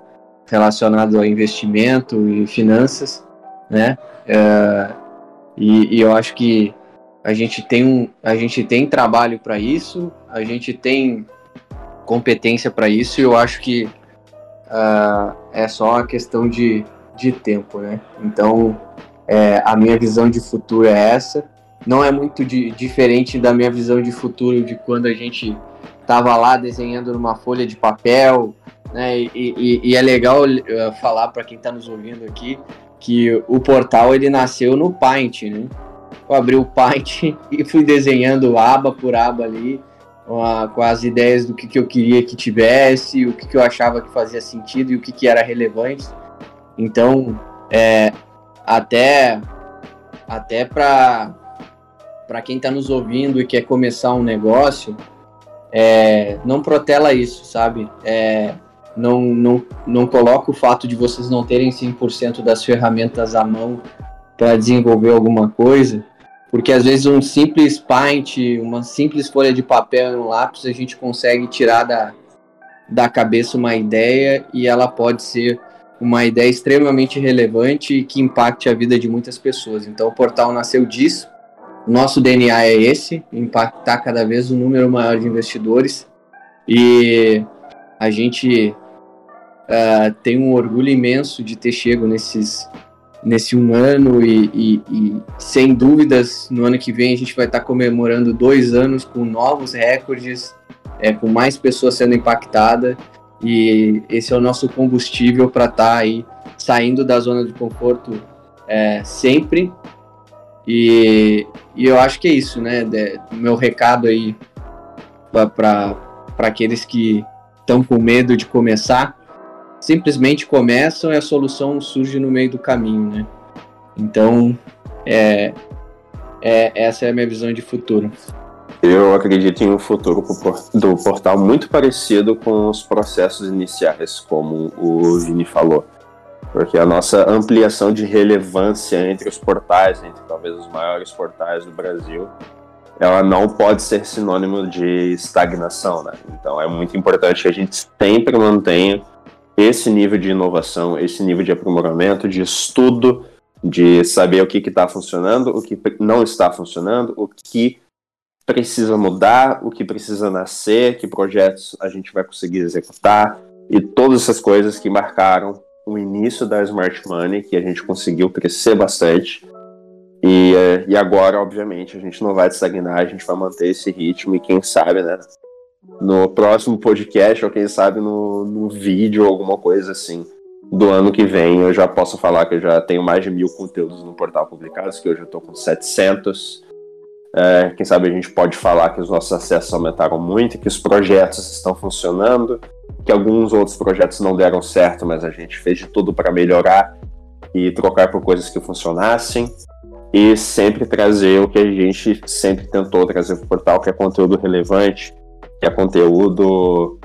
relacionados ao investimento e finanças, né? Uh, e, e eu acho que a gente tem um, a gente tem trabalho para isso, a gente tem competência para isso e eu acho que uh, é só uma questão de, de tempo, né? Então, é, a minha visão de futuro é essa. Não é muito de, diferente da minha visão de futuro de quando a gente estava lá desenhando numa folha de papel, né? E, e, e é legal uh, falar para quem está nos ouvindo aqui que o portal ele nasceu no Paint, né? Eu abri o Paint e fui desenhando aba por aba ali com, a, com as ideias do que, que eu queria que tivesse, o que, que eu achava que fazia sentido e o que, que era relevante. Então, é, até até para para quem está nos ouvindo e quer começar um negócio, é, não protela isso, sabe? É, não, não, não coloca o fato de vocês não terem 100% das ferramentas à mão para desenvolver alguma coisa porque às vezes um simples paint, uma simples folha de papel e um lápis, a gente consegue tirar da, da cabeça uma ideia e ela pode ser uma ideia extremamente relevante e que impacte a vida de muitas pessoas. Então o portal nasceu disso. Nosso DNA é esse, impactar cada vez um número maior de investidores. E a gente uh, tem um orgulho imenso de ter chego nesses nesse um ano e, e, e, sem dúvidas no ano que vem a gente vai estar comemorando dois anos com novos recordes, é, com mais pessoas sendo impactadas e esse é o nosso combustível para estar tá aí saindo da zona de conforto é, sempre e, e, eu acho que é isso, né? De, meu recado aí para aqueles que estão com medo de começar simplesmente começam e a solução surge no meio do caminho, né? Então, é, é, essa é a minha visão de futuro. Eu acredito em um futuro do portal muito parecido com os processos iniciais, como o Vini falou. Porque a nossa ampliação de relevância entre os portais, entre talvez os maiores portais do Brasil, ela não pode ser sinônimo de estagnação, né? Então é muito importante que a gente sempre mantenha esse nível de inovação, esse nível de aprimoramento, de estudo, de saber o que está funcionando, o que não está funcionando, o que precisa mudar, o que precisa nascer, que projetos a gente vai conseguir executar e todas essas coisas que marcaram o início da Smart Money, que a gente conseguiu crescer bastante E, e agora, obviamente, a gente não vai estagnar, a gente vai manter esse ritmo e quem sabe, né? No próximo podcast, ou quem sabe no, no vídeo, alguma coisa assim, do ano que vem, eu já posso falar que eu já tenho mais de mil conteúdos no portal publicados, que hoje eu estou com 700. É, quem sabe a gente pode falar que os nossos acessos aumentaram muito, que os projetos estão funcionando, que alguns outros projetos não deram certo, mas a gente fez de tudo para melhorar e trocar por coisas que funcionassem e sempre trazer o que a gente sempre tentou trazer para o portal, que é conteúdo relevante, que é conteúdo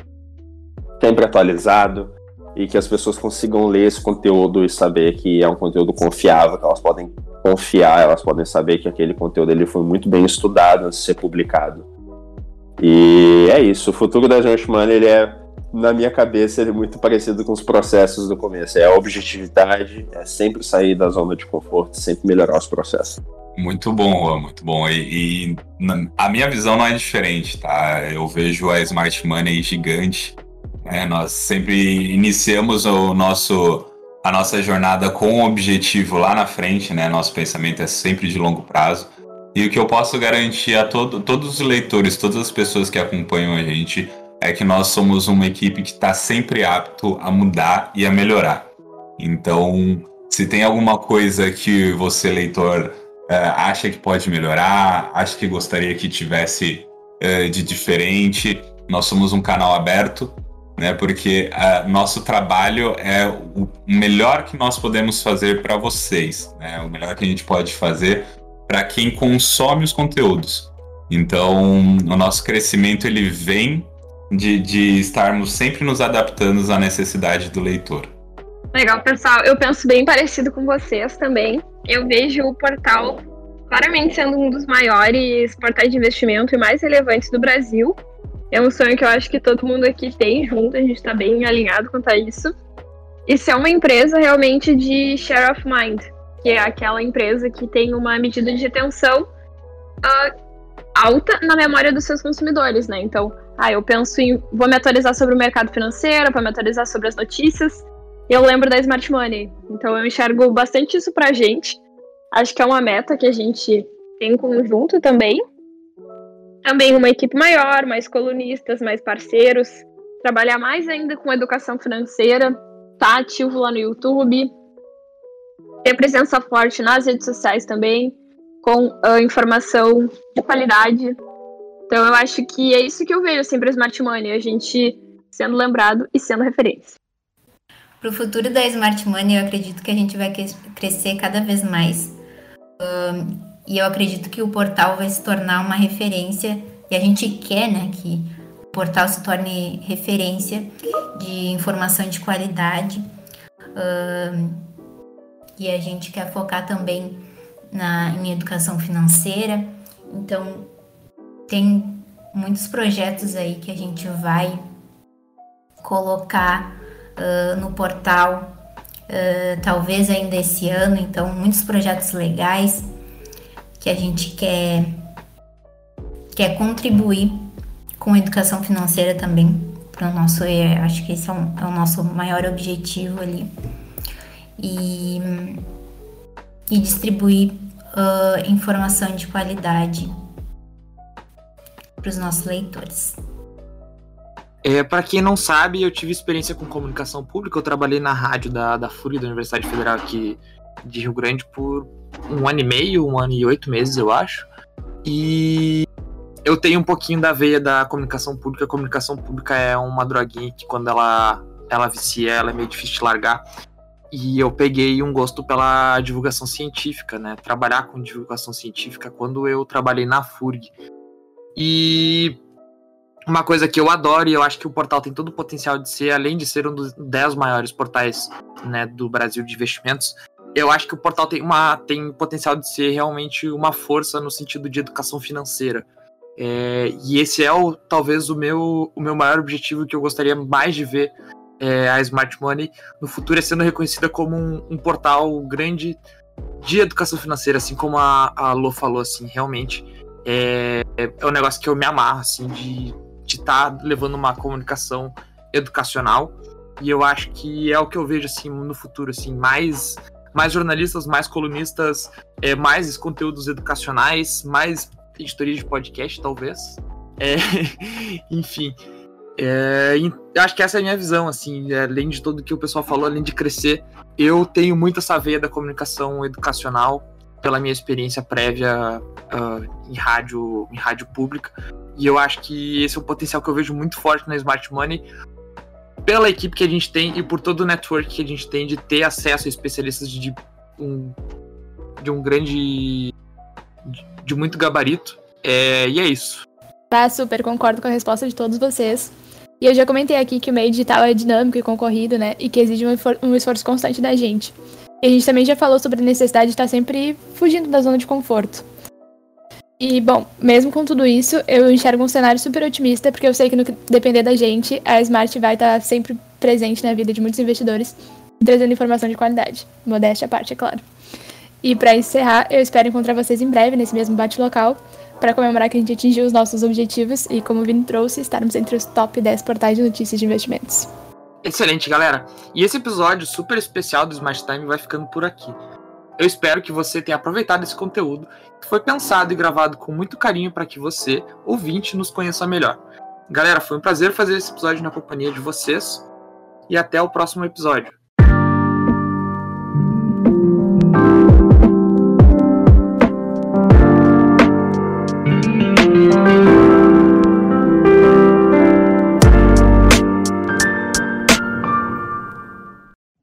sempre atualizado e que as pessoas consigam ler esse conteúdo e saber que é um conteúdo confiável, que elas podem confiar, elas podem saber que aquele conteúdo ele foi muito bem estudado antes de ser publicado. E é isso, o futuro da Smart Money ele é na minha cabeça, ele é muito parecido com os processos do começo. É a objetividade, é sempre sair da zona de conforto, sempre melhorar os processos. Muito bom, Juan, muito bom. E, e a minha visão não é diferente, tá? Eu vejo a Smart Money gigante. Né? Nós sempre iniciamos o nosso, a nossa jornada com um objetivo lá na frente, né? Nosso pensamento é sempre de longo prazo. E o que eu posso garantir a todo, todos os leitores, todas as pessoas que acompanham a gente, é que nós somos uma equipe que está sempre apto a mudar e a melhorar. Então, se tem alguma coisa que você, leitor, uh, acha que pode melhorar, acha que gostaria que tivesse uh, de diferente, nós somos um canal aberto, né? Porque uh, nosso trabalho é o melhor que nós podemos fazer para vocês, né? O melhor que a gente pode fazer para quem consome os conteúdos. Então, o nosso crescimento ele vem de, de estarmos sempre nos adaptando à necessidade do leitor. Legal, pessoal. Eu penso bem parecido com vocês também. Eu vejo o portal claramente sendo um dos maiores portais de investimento e mais relevantes do Brasil. É um sonho que eu acho que todo mundo aqui tem junto, a gente está bem alinhado quanto a isso. E ser uma empresa realmente de share of mind, que é aquela empresa que tem uma medida de retenção uh, alta na memória dos seus consumidores, né? Então, ah, eu penso em. Vou me atualizar sobre o mercado financeiro, vou me atualizar sobre as notícias. Eu lembro da Smart Money. Então eu enxergo bastante isso pra gente. Acho que é uma meta que a gente tem em conjunto também. Também uma equipe maior, mais colunistas, mais parceiros. Trabalhar mais ainda com educação financeira. Tá ativo lá no YouTube. Ter presença forte nas redes sociais também. Com uh, informação de qualidade então eu acho que é isso que eu vejo sempre assim, Smart Money, a gente sendo lembrado e sendo referência. Para o futuro da Smart Money, eu acredito que a gente vai crescer cada vez mais. Um, e eu acredito que o portal vai se tornar uma referência, e a gente quer né, que o portal se torne referência de informação de qualidade. Um, e a gente quer focar também na, em educação financeira. Então, tem muitos projetos aí que a gente vai colocar uh, no portal, uh, talvez ainda esse ano. Então, muitos projetos legais que a gente quer, quer contribuir com a educação financeira também para o nosso, acho que esse é, um, é, o nosso maior objetivo ali e, e distribuir uh, informação de qualidade para os nossos leitores. É, para quem não sabe, eu tive experiência com comunicação pública. Eu trabalhei na rádio da, da FURG, da Universidade Federal aqui de Rio Grande, por um ano e meio, um ano e oito meses, eu acho. E eu tenho um pouquinho da veia da comunicação pública. A comunicação pública é uma droguinha que, quando ela, ela vicia, ela é meio difícil de largar. E eu peguei um gosto pela divulgação científica, né? Trabalhar com divulgação científica quando eu trabalhei na FURG. E uma coisa que eu adoro e eu acho que o portal tem todo o potencial de ser, além de ser um dos 10 maiores portais né, do Brasil de investimentos, eu acho que o portal tem, uma, tem potencial de ser realmente uma força no sentido de educação financeira. É, e esse é o, talvez o meu, o meu maior objetivo que eu gostaria mais de ver é, a Smart Money no futuro é sendo reconhecida como um, um portal grande de educação financeira, assim como a, a falou, assim, realmente é, é um negócio que eu me amarro, assim, de estar tá levando uma comunicação educacional. E eu acho que é o que eu vejo, assim, no futuro, assim, mais mais jornalistas, mais colunistas, é, mais conteúdos educacionais, mais editoria de podcast, talvez. É, enfim. É, acho que essa é a minha visão, assim, além de tudo que o pessoal falou, além de crescer, eu tenho muito essa veia da comunicação educacional pela minha experiência prévia uh, em rádio, em rádio pública, e eu acho que esse é um potencial que eu vejo muito forte na Smart Money, pela equipe que a gente tem e por todo o network que a gente tem de ter acesso a especialistas de um, de um grande. de, de muito gabarito. É, e é isso. Tá, super, concordo com a resposta de todos vocês. E eu já comentei aqui que o meio digital é dinâmico e concorrido, né? E que exige um, um esforço constante da gente. E a gente também já falou sobre a necessidade de estar sempre fugindo da zona de conforto. E, bom, mesmo com tudo isso, eu enxergo um cenário super otimista, porque eu sei que no que depender da gente, a Smart vai estar sempre presente na vida de muitos investidores, trazendo informação de qualidade. Modéstia à parte, é claro. E para encerrar, eu espero encontrar vocês em breve nesse mesmo bate-local, para comemorar que a gente atingiu os nossos objetivos e, como o Vini trouxe, estarmos entre os top 10 portais de notícias de investimentos. Excelente, galera. E esse episódio super especial do Smart Time vai ficando por aqui. Eu espero que você tenha aproveitado esse conteúdo, que foi pensado e gravado com muito carinho para que você, ouvinte, nos conheça melhor. Galera, foi um prazer fazer esse episódio na companhia de vocês e até o próximo episódio.